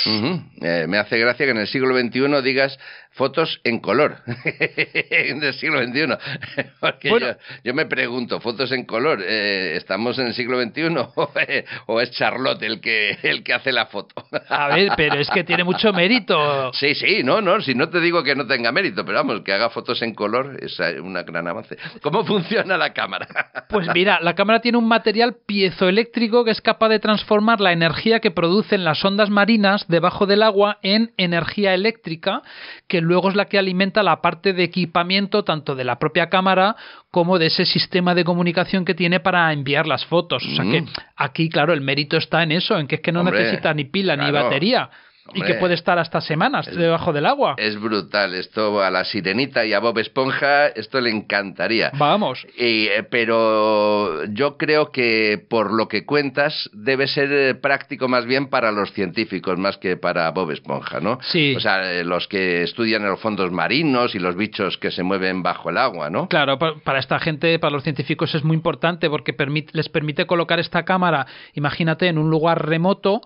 Eh, me hace gracia que en el siglo XXI digas fotos en color <laughs> en el siglo XXI. <laughs> Porque yo, me pregunto, ¿fotos en color? Eh, ¿Estamos en el siglo XXI <laughs> o, es Charlotte el que, el que hace la foto? A ver, pero es que tiene mucho mérito. Sí, sí, no, no, si no te digo que no tenga mérito, pero vamos, que haga fotos en color es una gran avance. ¿Cómo funciona la cámara? Pues mira, la cámara tiene un material piezoeléctrico que es capaz de transformar la energía que producen las ondas marinas debajo del agua en energía eléctrica que luego es la que alimenta la parte de equipamiento tanto de la propia cámara como de ese sistema de comunicación que tiene para enviar las fotos. O sea que mm. aquí, claro, el mérito está en eso, en que es que no necesita ni pila ni batería y que puede estar hasta semanas debajo del agua. Es brutal. Esto a la sirenita y a Bob Esponja, esto le encantaría. Vamos. Eh, pero yo creo que por lo que cuentas, debe ser eh, práctico más bien para los científicos, más que para Bob Esponja, ¿no? Sí. O sea, eh, los que estudian los fondos marinos y los bichos que se mueven bajo el agua, ¿no? Claro, para esta gente, para los científicos es muy importante porque les permite colocar esta cámara, imagínate, en un lugar remoto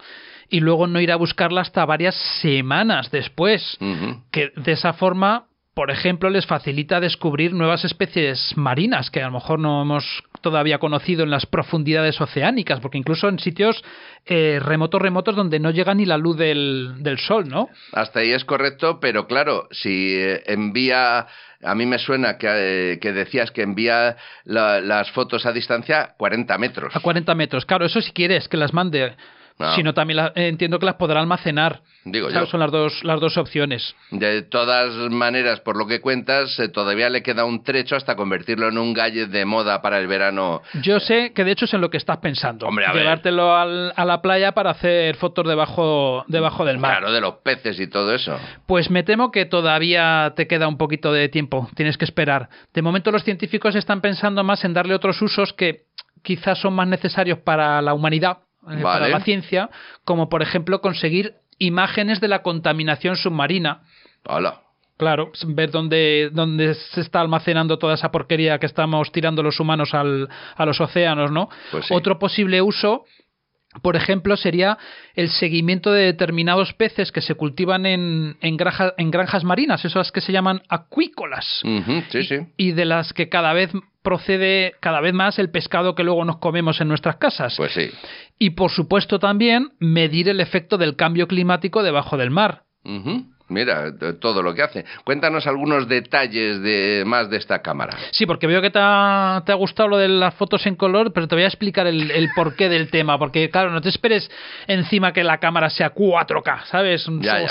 y luego no ir a buscarla hasta varias semanas después. Que de esa forma, por ejemplo, les facilita descubrir nuevas especies marinas que a lo mejor no hemos todavía conocido en las profundidades oceánicas, porque incluso en sitios eh, remotos, remotos, donde no llega ni la luz del, del sol, ¿no? Hasta ahí es correcto, pero claro, si eh, envía a mí me suena que, eh, decías que envía las fotos a distancia 40 metros. A 40 metros, claro, eso si quieres que las mande sino también entiendo que las podrá almacenar. Digo Son las dos, las dos opciones. De todas maneras, por lo que cuentas, eh, todavía le queda un trecho hasta convertirlo en un gadget de moda para el verano. Yo sé que de hecho es en lo que estás pensando. Hombre, Llevártelo a la playa para hacer fotos debajo, debajo del mar. Claro, de los peces y todo eso. Pues me temo que todavía te queda un poquito de tiempo. Tienes que esperar. De momento los científicos están pensando más en darle otros usos que quizás son más necesarios para la humanidad eh, para la ciencia, como por ejemplo conseguir imágenes de la contaminación submarina. Hola. Claro, ver dónde, dónde se está almacenando toda esa porquería que estamos tirando los humanos al, a los océanos, ¿no? Pues Otro posible uso por ejemplo, sería el seguimiento de determinados peces que se cultivan en, en, en granjas marinas, esas que se llaman acuícolas, sí, sí. y de las que cada vez procede cada vez más el pescado que luego nos comemos en nuestras casas. Pues sí. Y por supuesto también medir el efecto del cambio climático debajo del mar. Mira, todo lo que hace. Cuéntanos algunos detalles de más de esta cámara. Sí, porque veo que te ha, gustado lo de las fotos en color, pero te voy a explicar el, porqué del tema. Porque, claro, no te esperes encima que la cámara sea 4K, ¿sabes?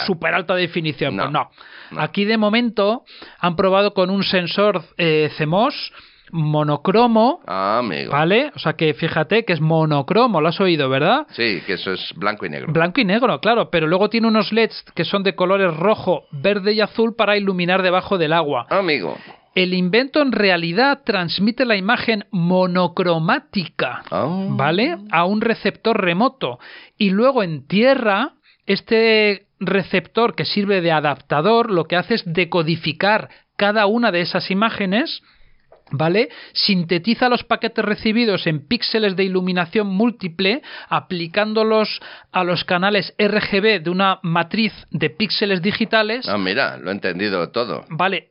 Súper alta definición. pues no. Aquí de momento han probado con un sensor eh, CMOS monocromo. Ah, amigo. ¿Vale? O sea que fíjate que es monocromo, lo has oído, ¿verdad? Sí, que eso es blanco y negro. Blanco y negro, claro, pero luego tiene unos LEDs que son de colores rojo, verde y azul para iluminar debajo del agua. Amigo. El invento en realidad transmite la imagen monocromática, ah. ¿vale? A un receptor remoto. Y luego en tierra, este receptor que sirve de adaptador lo que hace es decodificar cada una de esas imágenes ¿Vale? Sintetiza los paquetes recibidos en píxeles de iluminación múltiple, aplicándolos a los canales RGB de una matriz de píxeles digitales. Ah, mira, lo he entendido todo. Vale,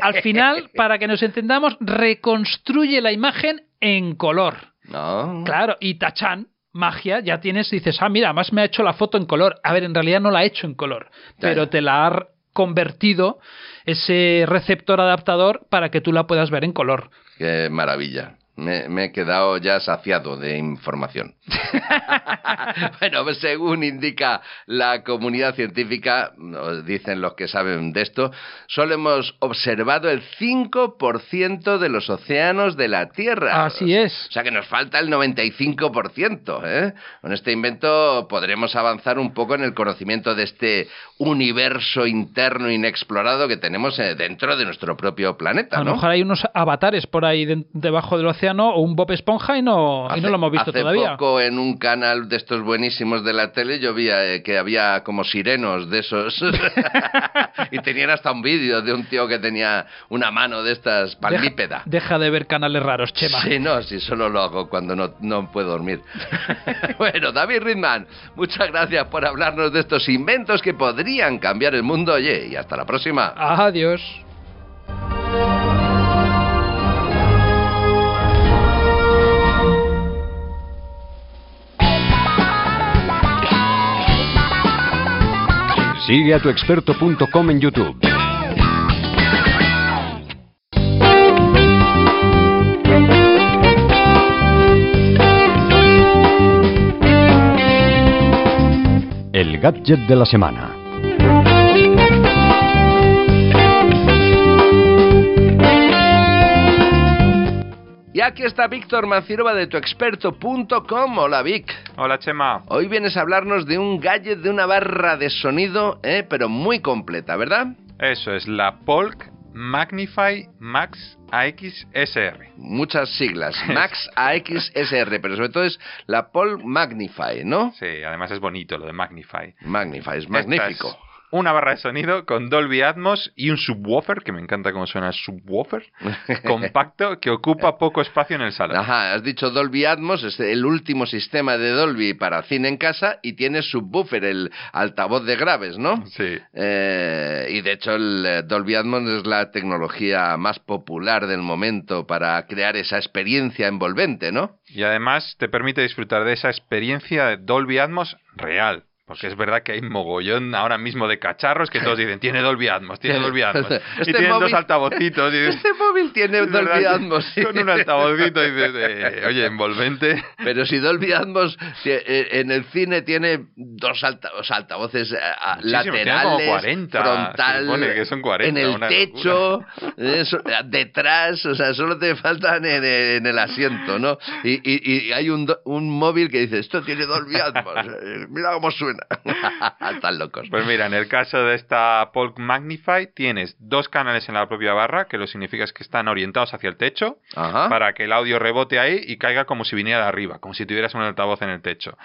al final, <laughs> para que nos entendamos, reconstruye la imagen en color. No. Claro, y tachan, magia, ya tienes, dices, ah, mira, además me ha hecho la foto en color. A ver, en realidad no la ha hecho en color, pero te la ha convertido ese receptor adaptador para que tú la puedas ver en color. Qué maravilla. Me, me he quedado ya saciado de información. <laughs> bueno, pues según indica la comunidad científica, nos dicen los que saben de esto, solo hemos observado el 5% de los océanos de la Tierra. Así es. O sea que nos falta el 95%. ¿eh? Con este invento podremos avanzar un poco en el conocimiento de este universo interno inexplorado que tenemos eh, dentro de nuestro propio planeta. A lo ¿no? mejor hay unos avatares por ahí de- debajo del océano o un Bob Esponja y no, y no lo hemos visto hace todavía. poco en un canal de estos buenísimos de la tele yo vi eh, que había como sirenos de esos <laughs> y tenían hasta un vídeo de un tío que tenía una mano de estas palmípeda. Deja de ver canales raros, Chema. Sí, no, sí, solo lo hago cuando no, no puedo dormir. <laughs> bueno, David Ridman, muchas gracias por hablarnos de estos inventos que podrían cambiar el mundo. Oye, y hasta la próxima. Adiós. Sigue a tuexperto.com en YouTube. El gadget de la semana. Y aquí está Víctor Mancirova de tuexperto.com. Hola, Vic. Hola, Chema. Hoy vienes a hablarnos de un gadget de una barra de sonido, ¿eh? pero muy completa, ¿verdad? Eso es la Polk Magnify Max AXSR. Muchas siglas. <laughs> Max AXSR, pero sobre todo es la Polk Magnify, ¿no? Sí, además es bonito lo de Magnify. Magnify, es magnífico. Una barra de sonido con Dolby Atmos y un subwoofer, que me encanta cómo suena el subwoofer, <laughs> compacto que ocupa poco espacio en el salón. Ajá, has dicho Dolby Atmos, es el último sistema de Dolby para cine en casa y tiene subwoofer, el altavoz de graves, ¿no? Sí. Eh, y de hecho el eh, Dolby Atmos es la tecnología más popular del momento para crear esa experiencia envolvente, ¿no? Y además te permite disfrutar de esa experiencia de Dolby Atmos real. Porque es verdad que hay mogollón ahora mismo de cacharros que todos dicen, tiene Dolby Atmos, tiene Dolby Atmos. <laughs> Este y tienen móvil- dos altavocitos. Y dices, Este móvil tiene Dolby Atmos. <laughs> sí. Con un altavocito y dices, eh, oye, envolvente. <laughs> Pero si Dolby Atmos eh, en el cine tiene dos alta- o sea, altavoces eh, laterales, como 40, frontal, se supone que son 40, en el techo, detrás, o sea, solo te faltan en, el- en el asiento, ¿no? Y, y- y hay un, un móvil que dice, esto tiene Dolby Atmos, mira cómo suena. <laughs> Están locos. Pues mira, en el caso de esta Polk Magnify tienes dos canales en la propia barra, que lo significa es que están orientados hacia el techo, Ajá. para que el audio rebote ahí y caiga como si viniera de arriba, como si tuvieras un altavoz en el techo.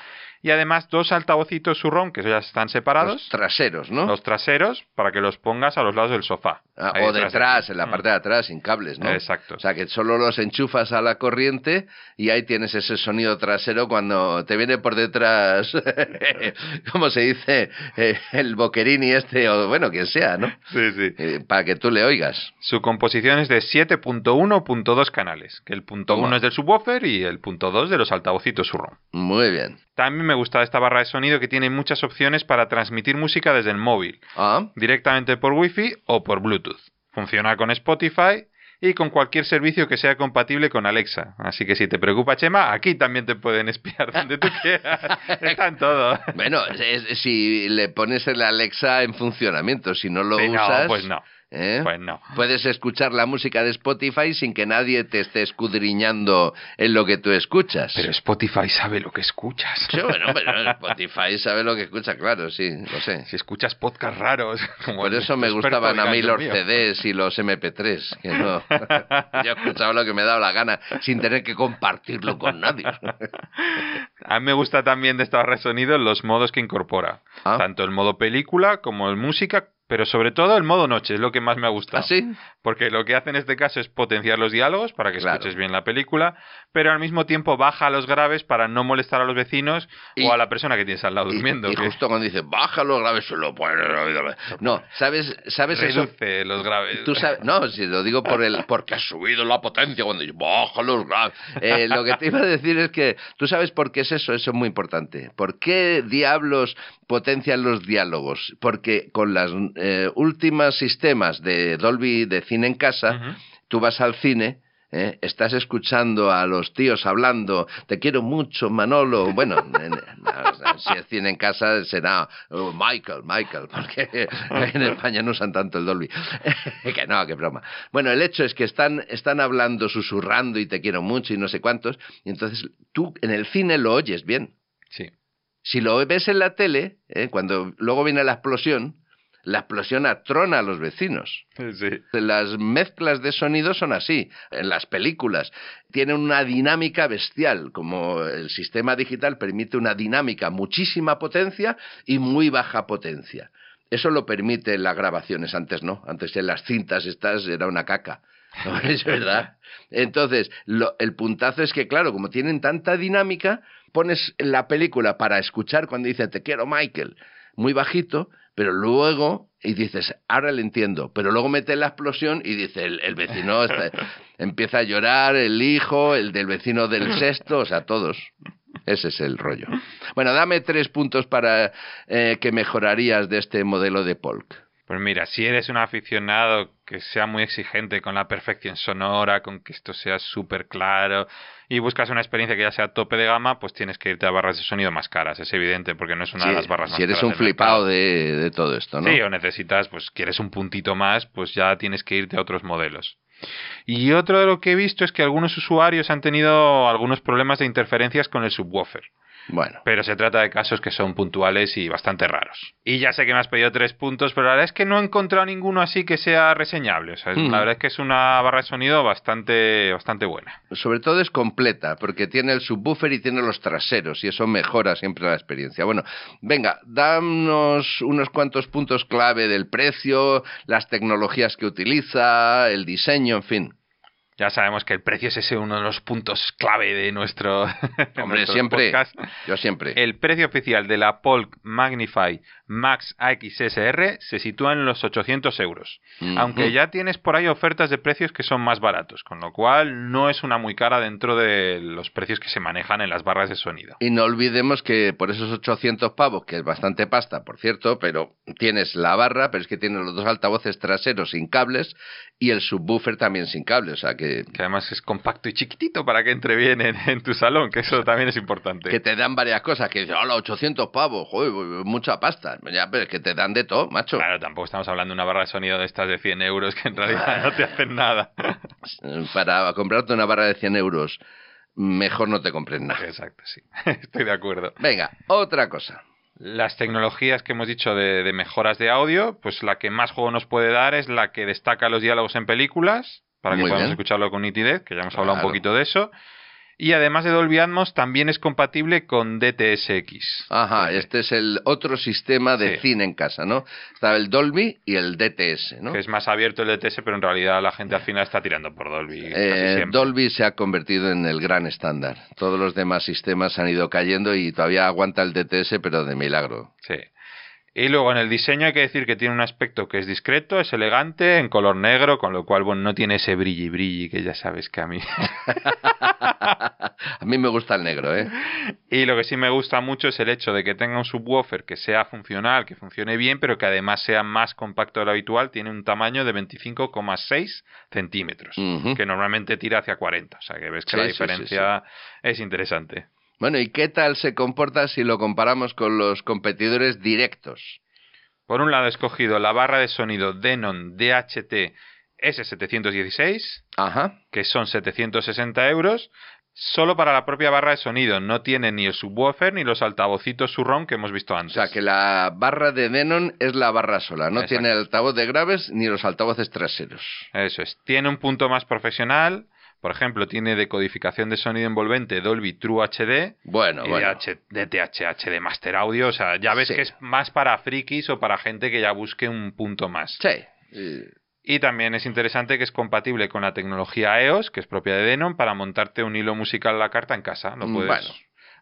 Y además dos altavocitos surround, que ya están separados. Los traseros, ¿no? Los traseros, para que los pongas a los lados del sofá. Ah, o detrás, en la parte de atrás, sin cables, ¿no? Exacto. O sea, que solo los enchufas a la corriente y ahí tienes ese sonido trasero cuando te viene por detrás, <laughs> como se dice, Eh, el boquerini este, o bueno, quien sea, ¿no? Sí, sí. Eh, para que tú le oigas. Su composición es de 7.1.2 canales, que el punto Toma. 1 es del subwoofer y el punto 2 de los altavocitos surround. Muy bien. También me gusta esta barra de sonido que tiene muchas opciones para transmitir música desde el móvil, Ah, directamente por Wi-Fi o por Bluetooth. Funciona con Spotify y con cualquier servicio que sea compatible con Alexa. Así que si te preocupa, Chema, aquí también te pueden espiar donde tú quieras. <laughs> Está en todo. bueno, es- si le pones el Alexa en funcionamiento, si no lo Sí, no, usas... pues no. ¿Eh? Pues no. Puedes escuchar la música de Spotify sin que nadie te esté escudriñando en lo que tú escuchas. Pero Spotify sabe lo que escuchas. Sí, bueno, pero <laughs> Spotify sabe lo que escucha, claro, sí, lo sé. Si escuchas podcasts raros. <laughs> Como Por eso me gustaban a mí los mío. CDs y los MP3, que no. <laughs> Yo escuchaba lo que me daba la gana sin tener que compartirlo con nadie. A mí me gusta también de esta de sonido los modos que incorpora. Ah. Tanto el modo película como el música, pero sobre todo el modo noche, es lo que más me ha gustado. ¿Ah, sí? Porque lo que hace en este caso es potenciar los diálogos para que Claro. escuches bien la película, pero al mismo tiempo baja los graves para no molestar a los vecinos Y- o a la persona que tienes al lado durmiendo. Y, que justo cuando dice, bájalo grave, se lo. No, ¿sabes, sabes eso? reduce los graves. Tú sabes, no, si lo digo por el, porque ha subido la potencia cuando dice, bájalo grave. Eh, lo que te iba a decir es que, ¿tú sabes por qué es eso? Eso es muy importante. ¿Por qué diablos potencian los diálogos? Porque con las eh, últimas sistemas de Dolby de cine en casa, tú vas al cine ¿eh? estás escuchando a los tíos hablando, te quiero mucho, Manolo. <laughs> Bueno, en- en- si es cine en casa será oh, Michael, Michael, porque en España no usan tanto el Dolby. <laughs> que no, que broma. Bueno, el hecho es que están, están hablando, susurrando y te quiero mucho y no sé cuántos, y entonces tú en el cine lo oyes bien. Sí. Si lo ves en la tele, ¿eh? cuando luego viene la explosión, la explosión atrona a los vecinos. Sí. Las mezclas de sonido son así. En las películas tienen una dinámica bestial, como el sistema digital permite una dinámica, muchísima potencia y muy baja potencia. Eso lo permite las grabaciones, antes no. Antes en las cintas estas era una caca. <laughs> ¿No es verdad? Entonces, lo- el puntazo es que, claro, como tienen tanta dinámica, pones la película para escuchar cuando dice te quiero Michael, muy bajito, pero luego, y dices, ahora le entiendo, pero luego mete la explosión y dice, el, el vecino <laughs> está- empieza a llorar, el hijo, el del vecino del sexto, o sea, todos. Ese es el rollo. Bueno, dame tres puntos para eh, que mejorarías de este modelo de Polk. Pues mira, si eres un aficionado que sea muy exigente con la perfección sonora, con que esto sea súper claro, y buscas una experiencia que ya sea tope de gama, pues tienes que irte a barras de sonido más caras, es evidente, porque no es una Sí, de las barras más si eres caras un flipado de, de todo esto, ¿no? Sí, o necesitas, pues quieres un puntito más, pues ya tienes que irte a otros modelos. Y otro de lo que he visto es que algunos usuarios han tenido algunos problemas de interferencias con el subwoofer. Bueno. Pero se trata de casos que son puntuales y bastante raros. Y ya sé que me has pedido tres puntos, pero la verdad es que no he encontrado ninguno así que sea reseñable. O sea, es- Mm. la verdad es que es una barra de sonido bastante, bastante buena. Sobre todo es completa, porque tiene el subwoofer y tiene los traseros, y eso mejora siempre la experiencia. Bueno, venga, danos unos cuantos puntos clave del precio, las tecnologías que utiliza, el diseño, en fin. Ya sabemos que el precio es ese uno de los puntos clave de nuestro, <laughs> Hombre, siempre. podcast. Yo siempre. El precio oficial de la Polk Magnify Max AXSR se sitúa en los 800 euros. Aunque ya tienes por ahí ofertas de precios que son más baratos, con lo cual no es una muy cara dentro de los precios que se manejan en las barras de sonido. Y no olvidemos que por esos 800 pavos, que es bastante pasta, por cierto, pero tienes la barra, pero es que tienes los dos altavoces traseros sin cables y el subwoofer también sin cables, o sea que... Que además es compacto y chiquitito para que entre bien en, en tu salón, que eso también es importante. Que te dan varias cosas, que dices, hola, 800 pavos, joder, mucha pasta. Ya, pero es que te dan de todo, macho. Claro, tampoco estamos hablando de una barra de sonido de estas de 100 euros que en realidad no te hacen nada. <laughs> Para comprarte una barra de 100 euros, mejor no te compres nada. Exacto, sí. <laughs> Estoy de acuerdo. Venga, otra cosa. Las tecnologías que hemos dicho de, de mejoras de audio, pues la que más juego nos puede dar es la que destaca los diálogos en películas, para que Muy podamos bien. escucharlo con nitidez, que ya hemos hablado un poquito de eso. Y además de Dolby Atmos, también es compatible con DTSX. Ajá, este es el otro sistema de Sí. cine en casa, ¿no? Está el Dolby y el DTS, ¿no? Que es más abierto el DTS, pero en realidad la gente al final está tirando por Dolby. casi Eh, siempre. Dolby se ha convertido en el gran estándar. Todos los demás sistemas han ido cayendo y todavía aguanta el DTS, pero de milagro. Sí. Y luego en el diseño hay que decir que tiene un aspecto que es discreto, es elegante, en color negro, con lo cual, bueno, no tiene ese brilli brilli que ya sabes que a mí. <laughs> A mí me gusta el negro, ¿eh? y lo que sí me gusta mucho es el hecho de que tenga un subwoofer que sea funcional, que funcione bien, pero que además sea más compacto de lo habitual. Tiene un tamaño de 25,6 centímetros, que normalmente tira hacia 40. O sea que ves que Sí, la sí, sí, diferencia es interesante. Bueno, ¿y qué tal se comporta si lo comparamos con los competidores directos? Por un lado he escogido la barra de sonido Denon DHT S716, Ajá. que son 760 euros, solo para la propia barra de sonido. No tiene ni el subwoofer ni los altavocitos surround que hemos visto O antes. sea, que la barra de Denon es la barra sola, no Exacto. tiene el altavoz de graves ni los altavoces traseros. Eso es. Tiene un punto más profesional. Por ejemplo, tiene decodificación de sonido envolvente Dolby True HD Bueno, y bueno. DTH HD Master Audio. O sea, ya ves Sí. que es más para frikis o para gente que ya busque un punto más. Sí. Y también es interesante que es compatible con la tecnología EOS, que es propia de Denon, para montarte un hilo musical a la carta en casa. Lo Mm, puedes, bueno.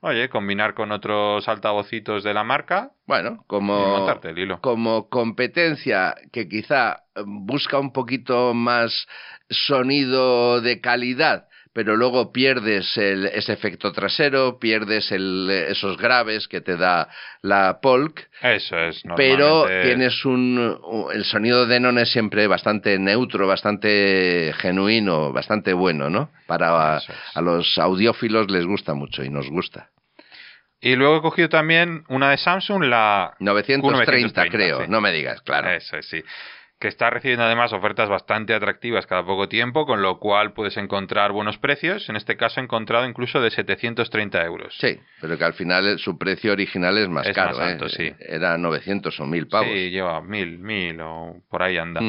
Oye, combinar con otros altavocitos de la marca Bueno, como, montarte el hilo. como competencia que quizá busca un poquito más sonido de calidad, pero luego pierdes el- ese efecto trasero, pierdes el- esos graves que te da la Polk, Eso es. pero tienes un, el sonido de Denon es siempre bastante neutro, bastante genuino, bastante bueno, ¿no? Para a los audiófilos les gusta mucho y nos gusta. Y luego he cogido también una de Samsung, la 930, creo, sí. no me digas, claro. Eso es, sí. Que está recibiendo además ofertas bastante atractivas cada poco tiempo, con lo cual puedes encontrar buenos precios. En este caso he encontrado incluso de 730 euros. Sí, pero que al final su precio original es más Es caro, más ¿eh? sí. Era 900 o 1000 pavos. Sí, lleva mil, mil o por ahí anda.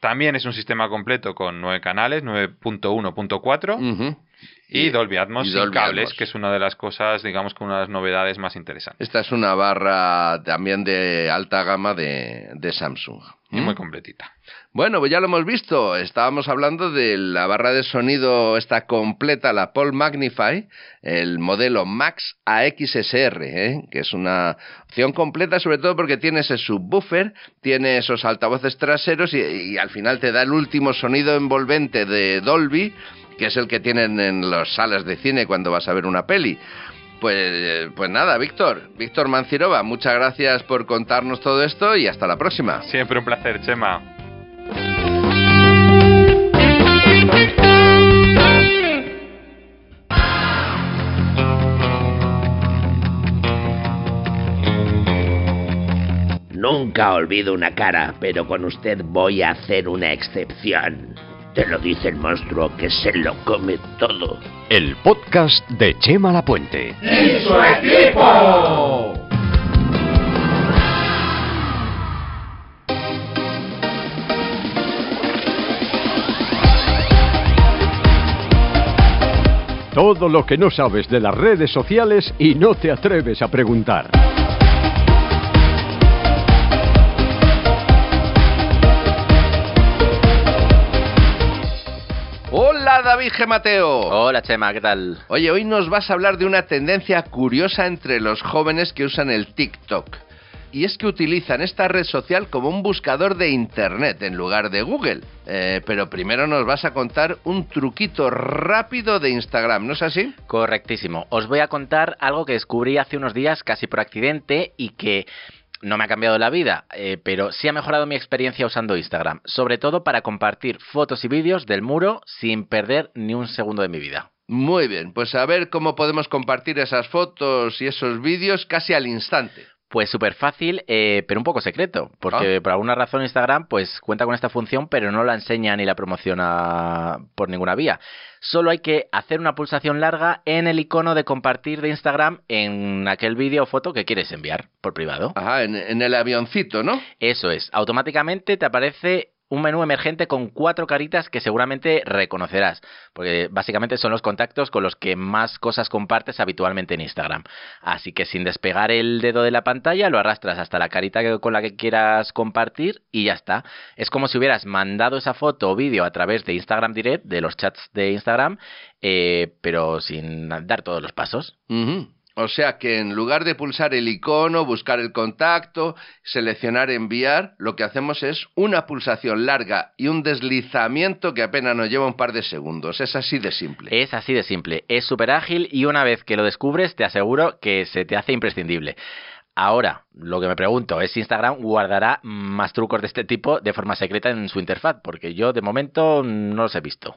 También es un sistema completo con nueve canales, 9.1.4 Ujú. Y Dolby Atmos y sin Dolby cables, Atmos. que es una de las cosas, digamos que una de las novedades más interesantes. Esta es una barra también de alta gama de, de Samsung. Y muy completita. Bueno, pues ya lo hemos visto. Estábamos hablando de la barra de sonido esta completa, la Paul Magnify, el modelo Max AXSR, ¿eh? que es una opción completa, sobre todo porque tiene ese subwoofer, tiene esos altavoces traseros y, y al final te da el último sonido envolvente de Dolby, que es el que tienen en las salas de cine cuando vas a ver una peli. Pues, pues nada, Víctor, Víctor Mancirova, muchas gracias por contarnos todo esto y hasta la próxima. Siempre un placer, Chema. Nunca olvido una cara, pero con usted voy a hacer una excepción. Te lo dice el monstruo que se lo come todo. El podcast de Chema Lapuente. ¡Y su equipo! Todo lo que no sabes de las redes sociales y no te atreves a preguntar. David G. Mateo. Hola Chema, ¿qué tal? Oye, hoy nos vas a hablar de una tendencia curiosa entre los jóvenes que usan el TikTok. Y es que utilizan esta red social como un buscador de Internet en lugar de Google. Eh, pero primero nos vas a contar un truquito rápido de Instagram, ¿no es así? Correctísimo. Os voy a contar algo que descubrí hace unos días casi por accidente y que no me ha cambiado la vida, eh, pero sí ha mejorado mi experiencia usando Instagram, sobre todo para compartir fotos y vídeos del muro sin perder ni un segundo de mi vida. Muy bien, pues a ver cómo podemos compartir esas fotos y esos vídeos casi al instante. Pues súper fácil, eh, pero un poco secreto, porque por alguna razón Instagram pues cuenta con esta función, pero no la enseña ni la promociona por ninguna vía. Solo hay que hacer una pulsación larga en el icono de compartir de Instagram en aquel vídeo o foto que quieres enviar por privado. Ajá, en, en el avioncito, ¿no? Eso es, automáticamente te aparece un menú emergente con cuatro caritas que seguramente reconocerás, porque básicamente son los contactos con los que más cosas compartes habitualmente en Instagram. Así que sin despegar el dedo de la pantalla, lo arrastras hasta la carita con la que quieras compartir y ya está. Es como si hubieras mandado esa foto o vídeo a través de Instagram Direct, de los chats de Instagram, eh, pero sin dar todos los pasos. O sea que en lugar de pulsar el icono, buscar el contacto, seleccionar enviar, lo que hacemos es una pulsación larga y un deslizamiento que apenas nos lleva un par de segundos. Es así de simple. Es así de simple, es súper ágil y una vez que lo descubres te aseguro que se te hace imprescindible. Ahora, lo que me pregunto es si Instagram guardará más trucos de este tipo de forma secreta en su interfaz, porque yo de momento no los he visto.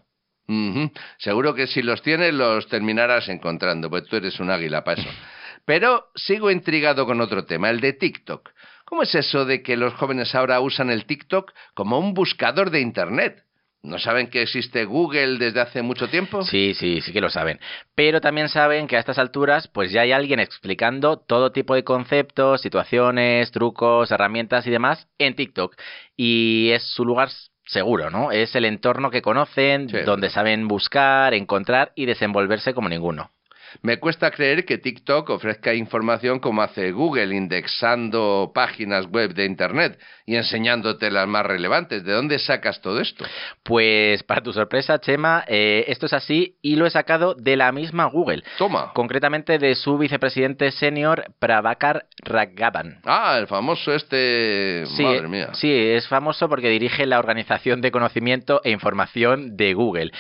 Seguro que si los tienes los terminarás encontrando, pues tú eres un águila para eso. <laughs> Pero sigo intrigado con otro tema, el de TikTok. ¿Cómo es eso de que los jóvenes ahora usan el TikTok como un buscador de Internet? ¿No saben que existe Google desde hace mucho tiempo? Sí, sí, sí que lo saben. Pero también saben que a estas alturas pues ya hay alguien explicando todo tipo de conceptos, situaciones, trucos, herramientas y demás en TikTok. Y es su lugar seguro, ¿no? Es el entorno que conocen, Sí. donde saben buscar, encontrar y desenvolverse como ninguno. Me cuesta creer que TikTok ofrezca información como hace Google, indexando páginas web de Internet y enseñándote las más relevantes. ¿De dónde sacas todo esto? Pues para tu sorpresa, Chema, eh, esto es así y lo he sacado de la misma Google. Toma. Concretamente de su vicepresidente senior, Prabhakar Raghavan. Ah, el famoso este... Sí, Madre mía. sí, es famoso porque dirige la Organización de Conocimiento e Información de Google.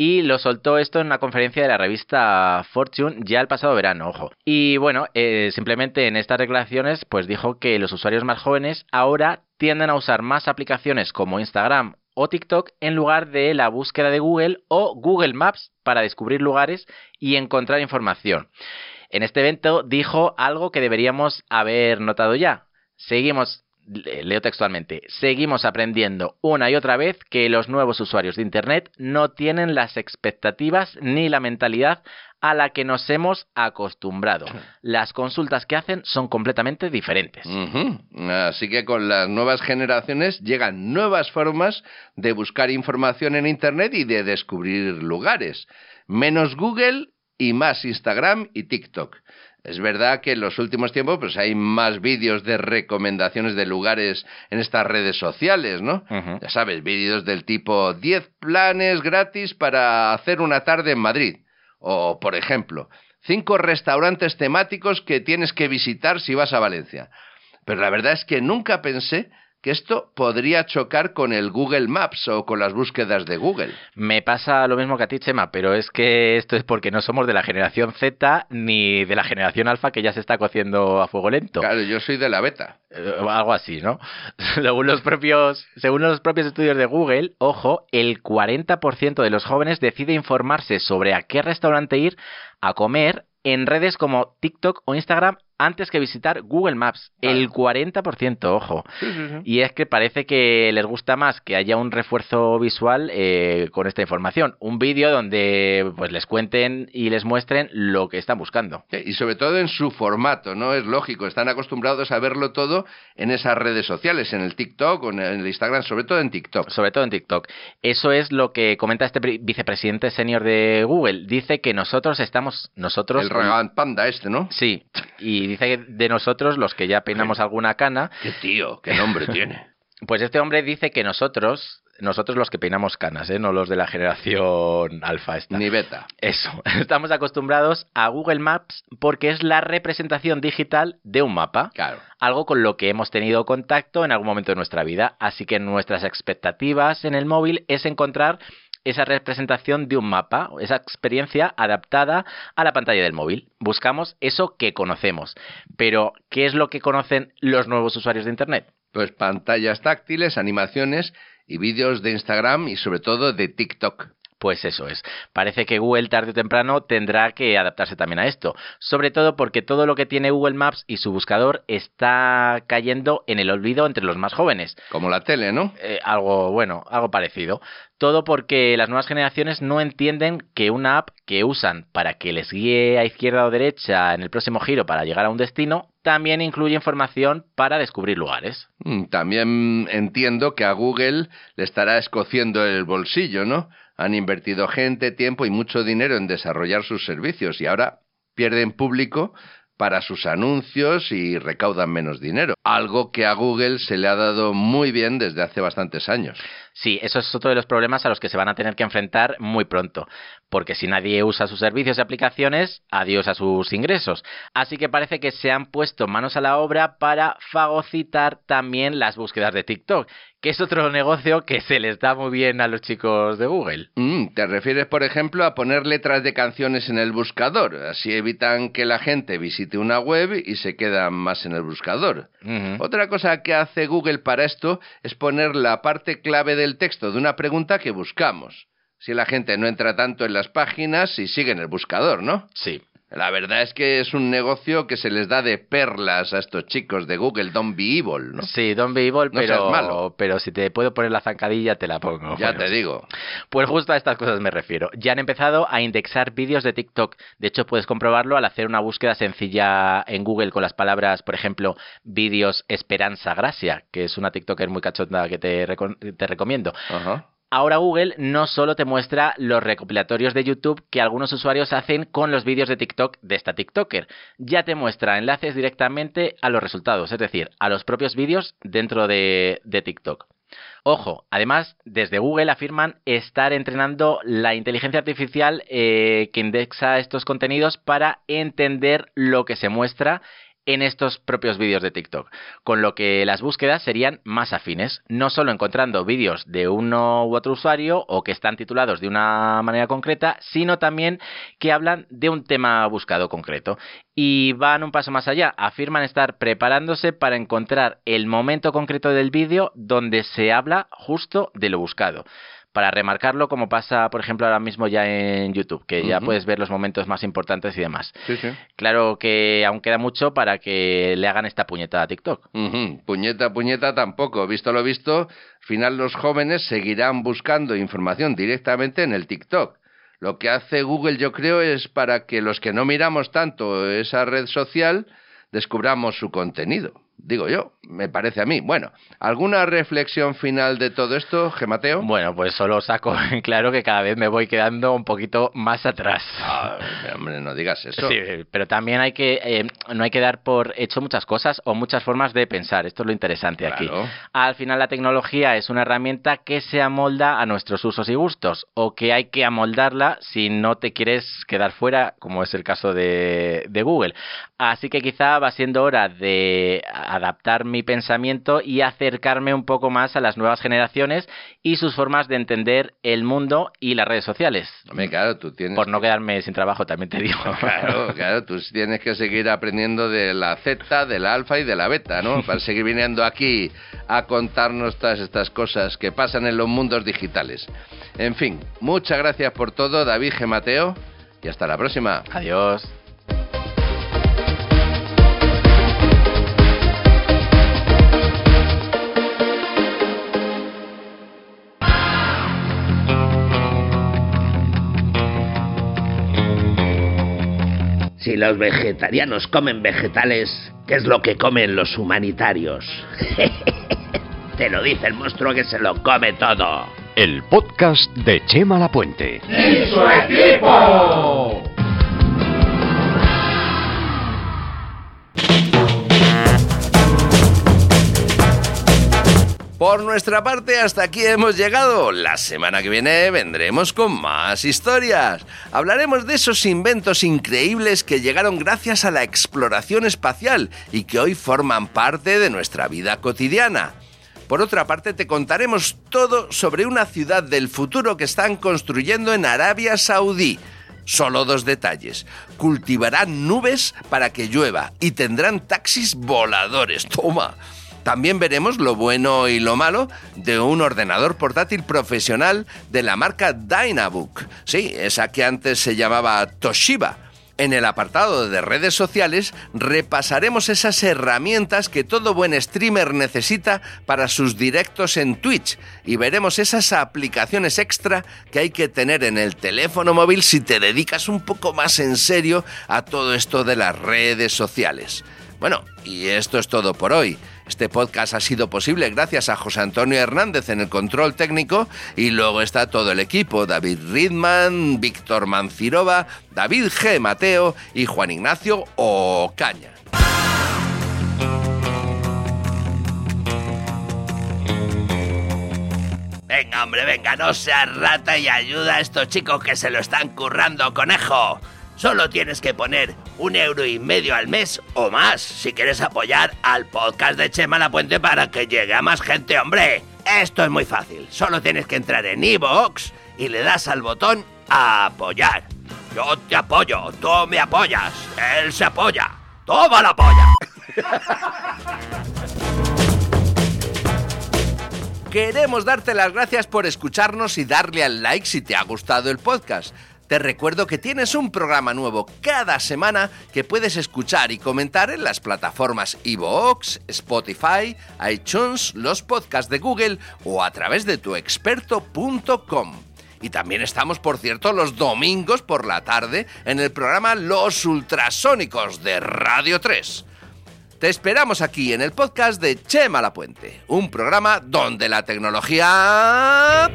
Y lo soltó esto en una conferencia de la revista Fortune ya el pasado verano, ojo. Y bueno, eh, simplemente en estas declaraciones pues dijo que los usuarios más jóvenes ahora tienden a usar más aplicaciones como Instagram o TikTok en lugar de la búsqueda de Google o Google Maps para descubrir lugares y encontrar información. En este evento dijo algo que deberíamos haber notado ya. Seguimos leo textualmente, seguimos aprendiendo una y otra vez que los nuevos usuarios de Internet no tienen las expectativas ni la mentalidad a la que nos hemos acostumbrado. Las consultas que hacen son completamente diferentes. Así que con las nuevas generaciones llegan nuevas formas de buscar información en Internet y de descubrir lugares. Menos Google y más Instagram y TikTok. Es verdad que en los últimos tiempos pues hay más vídeos de recomendaciones de lugares en estas redes sociales, ¿no? Ya sabes, vídeos del tipo 10 planes gratis para hacer una tarde en Madrid. O, por ejemplo, 5 restaurantes temáticos que tienes que visitar si vas a Valencia. Pero la verdad es que nunca pensé que esto podría chocar con el Google Maps o con las búsquedas de Google. Me pasa lo mismo que a ti, Chema, pero es que esto es porque no somos de la generación Z ni de la generación alfa que ya se está cociendo a fuego lento. Claro, yo soy de la beta. Eh, algo así, ¿no? <laughs> según, los propios, según los propios estudios de Google, ojo, el 40% de los jóvenes decide informarse sobre a qué restaurante ir a comer en redes como TikTok o Instagram antes que visitar Google Maps. El 40%, ojo. Y es que parece que les gusta más que haya un refuerzo visual eh, con esta información. Un vídeo donde pues les cuenten y les muestren lo que están buscando. Y sobre todo en su formato, ¿no? Es lógico, están acostumbrados a verlo todo en esas redes sociales, en el TikTok o en el Instagram, sobre todo en TikTok. Sobre todo en TikTok. Eso es lo que comenta este vicepresidente senior de Google. Dice que nosotros estamos, nosotros... El Regan Panda este, ¿no? Sí. Y dice de nosotros, los que ya peinamos alguna cana. ¡Qué tío! ¡Qué nombre <laughs> tiene! Pues este hombre dice que nosotros, nosotros los que peinamos canas, ¿eh? no los de la generación alfa esta. Ni beta. Eso. <laughs> Estamos acostumbrados a Google Maps porque es la representación digital de un mapa. Claro. Algo con lo que hemos tenido contacto en algún momento de nuestra vida. Así que nuestras expectativas en el móvil es encontrar esa representación de un mapa, esa experiencia adaptada a la pantalla del móvil. Buscamos eso que conocemos. Pero, ¿qué es lo que conocen los nuevos usuarios de Internet? Pues pantallas táctiles, animaciones y vídeos de Instagram y sobre todo de TikTok. Pues eso es. Parece que Google tarde o temprano tendrá que adaptarse también a esto. Sobre todo porque todo lo que tiene Google Maps y su buscador está cayendo en el olvido entre los más jóvenes. Como la tele, ¿no? Eh, algo, bueno, algo parecido. Todo porque las nuevas generaciones no entienden que una app que usan para que les guíe a izquierda o derecha en el próximo giro para llegar a un destino, también incluye información para descubrir lugares. Mm, también entiendo que a Google le estará escociendo el bolsillo, ¿no? Han invertido gente, tiempo y mucho dinero en desarrollar sus servicios y ahora pierden público para sus anuncios y recaudan menos dinero. Algo que a Google se le ha dado muy bien desde hace bastantes años. Sí, eso es otro de los problemas a los que se van a tener que enfrentar muy pronto, porque si nadie usa sus servicios y aplicaciones, adiós a sus ingresos. Así que parece que se han puesto manos a la obra para fagocitar también las búsquedas de TikTok, que es otro negocio que se les da muy bien a los chicos de Google. Mm, ¿Te refieres, por ejemplo, a poner letras de canciones en el buscador? Así evitan que la gente visite una web y se quedan más en el buscador. Otra cosa que hace Google para esto es poner la parte clave del texto de una pregunta que buscamos. Si la gente no entra tanto en las páginas y sigue en el buscador, ¿no? Sí. La verdad es que es un negocio que se les da de perlas a estos chicos de Google, Don't Be Evil, ¿no? Sí, Don't Be Evil, pero, malo. pero si te puedo poner la zancadilla te la pongo. Ya te digo. Pues justo a estas cosas me refiero. Ya han empezado a indexar vídeos de TikTok. De hecho, puedes comprobarlo al hacer una búsqueda sencilla en Google con las palabras, por ejemplo, vídeos Esperanza Gracia, que es una TikToker muy cachonda que te, te recomiendo. Ajá. Ahora Google no solo te muestra los recopilatorios de YouTube que algunos usuarios hacen con los vídeos de TikTok de esta TikToker, ya te muestra enlaces directamente a los resultados, es decir, a los propios vídeos dentro de, TikTok. Ojo, además, desde Google afirman estar entrenando la inteligencia artificial eh, que indexa estos contenidos para entender lo que se muestra en estos propios vídeos de TikTok, con lo que las búsquedas serían más afines, no solo encontrando vídeos de uno u otro usuario o que están titulados de una manera concreta, sino también que hablan de un tema buscado concreto. Y van un paso más allá, afirman estar preparándose para encontrar el momento concreto del vídeo donde se habla justo de lo buscado para remarcarlo como pasa, por ejemplo, ahora mismo ya en YouTube, que ya puedes ver los momentos más importantes y demás. Sí, sí. Claro que aún queda mucho para que le hagan esta puñeta a TikTok. Puñeta, puñeta tampoco. Visto lo visto, al final los jóvenes seguirán buscando información directamente en el TikTok. Lo que hace Google, yo creo, es para que los que no miramos tanto esa red social descubramos su contenido digo yo, me parece a mí. Bueno, ¿alguna reflexión final de todo esto, Gemateo? Bueno, pues solo saco <laughs> en claro que cada vez me voy quedando un poquito más atrás. Ah, hombre, no digas eso. Sí, pero también hay que, eh, no hay que dar por hecho muchas cosas o muchas formas de pensar. Esto es lo interesante aquí. Al final la tecnología es una herramienta que se amolda a nuestros usos y gustos o que hay que amoldarla si no te quieres quedar fuera, como es el caso de, de Google. Así que quizá va siendo hora de adaptar mi pensamiento y acercarme un poco más a las nuevas generaciones y sus formas de entender el mundo y las redes sociales. claro, tú tienes Por no quedarme sin trabajo, también te digo. <laughs> Claro, claro, tú tienes que seguir aprendiendo de la Z, de la alfa y de la beta, ¿no? <laughs> Para seguir viniendo aquí a contarnos todas estas cosas que pasan en los mundos digitales. En fin, muchas gracias por todo, David G. Mateo, y hasta la próxima. Adiós. Si los vegetarianos comen vegetales, ¿qué es lo que comen los humanitarios? <laughs> Te lo dice el monstruo que se lo come todo. El podcast de Chema Lapuente. ¡Y su equipo! Por nuestra parte, hasta aquí hemos llegado. La semana que viene vendremos con más historias. Hablaremos de esos inventos increíbles que llegaron gracias a la exploración espacial y que hoy forman parte de nuestra vida cotidiana. Por otra parte, te contaremos todo sobre una ciudad del futuro que están construyendo en Arabia Saudí. Solo dos detalles. Cultivarán nubes para que llueva y tendrán taxis voladores. Toma. También veremos lo bueno y lo malo de un ordenador portátil profesional de la marca Dynabook. Sí, esa que antes se llamaba Toshiba. En el apartado de redes sociales repasaremos esas herramientas que todo buen streamer necesita para sus directos en Twitch y veremos esas aplicaciones extra que hay que tener en el teléfono móvil si te dedicas un poco más en serio a todo esto de las redes sociales. Bueno, y esto es todo por hoy. Este podcast ha sido posible gracias a José Antonio Hernández en el control técnico y luego está todo el equipo, David Ridman, Víctor Mancirova, David G. Mateo y Juan Ignacio Ocaña. Venga, hombre, venga, no seas rata y ayuda a estos chicos que se lo están currando, conejo. Solo tienes que poner un euro y medio al mes o más si quieres apoyar al podcast de Chema La Puente para que llegue a más gente, hombre. Esto es muy fácil. Solo tienes que entrar en iVoox y le das al botón a apoyar. Yo te apoyo, tú me apoyas, él se apoya. ¡Toma la polla! Queremos darte las gracias por escucharnos y darle al like si te ha gustado el podcast. Te recuerdo que tienes un programa nuevo cada semana que puedes escuchar y comentar en las plataformas iVoox, Spotify, iTunes, los podcasts de Google o a través de tuexperto.com. Y también estamos, por cierto, los domingos por la tarde en el programa Los Ultrasónicos de Radio 3. Te esperamos aquí en el podcast de Chema La Puente, un programa donde la tecnología...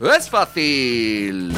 ¡Es fácil!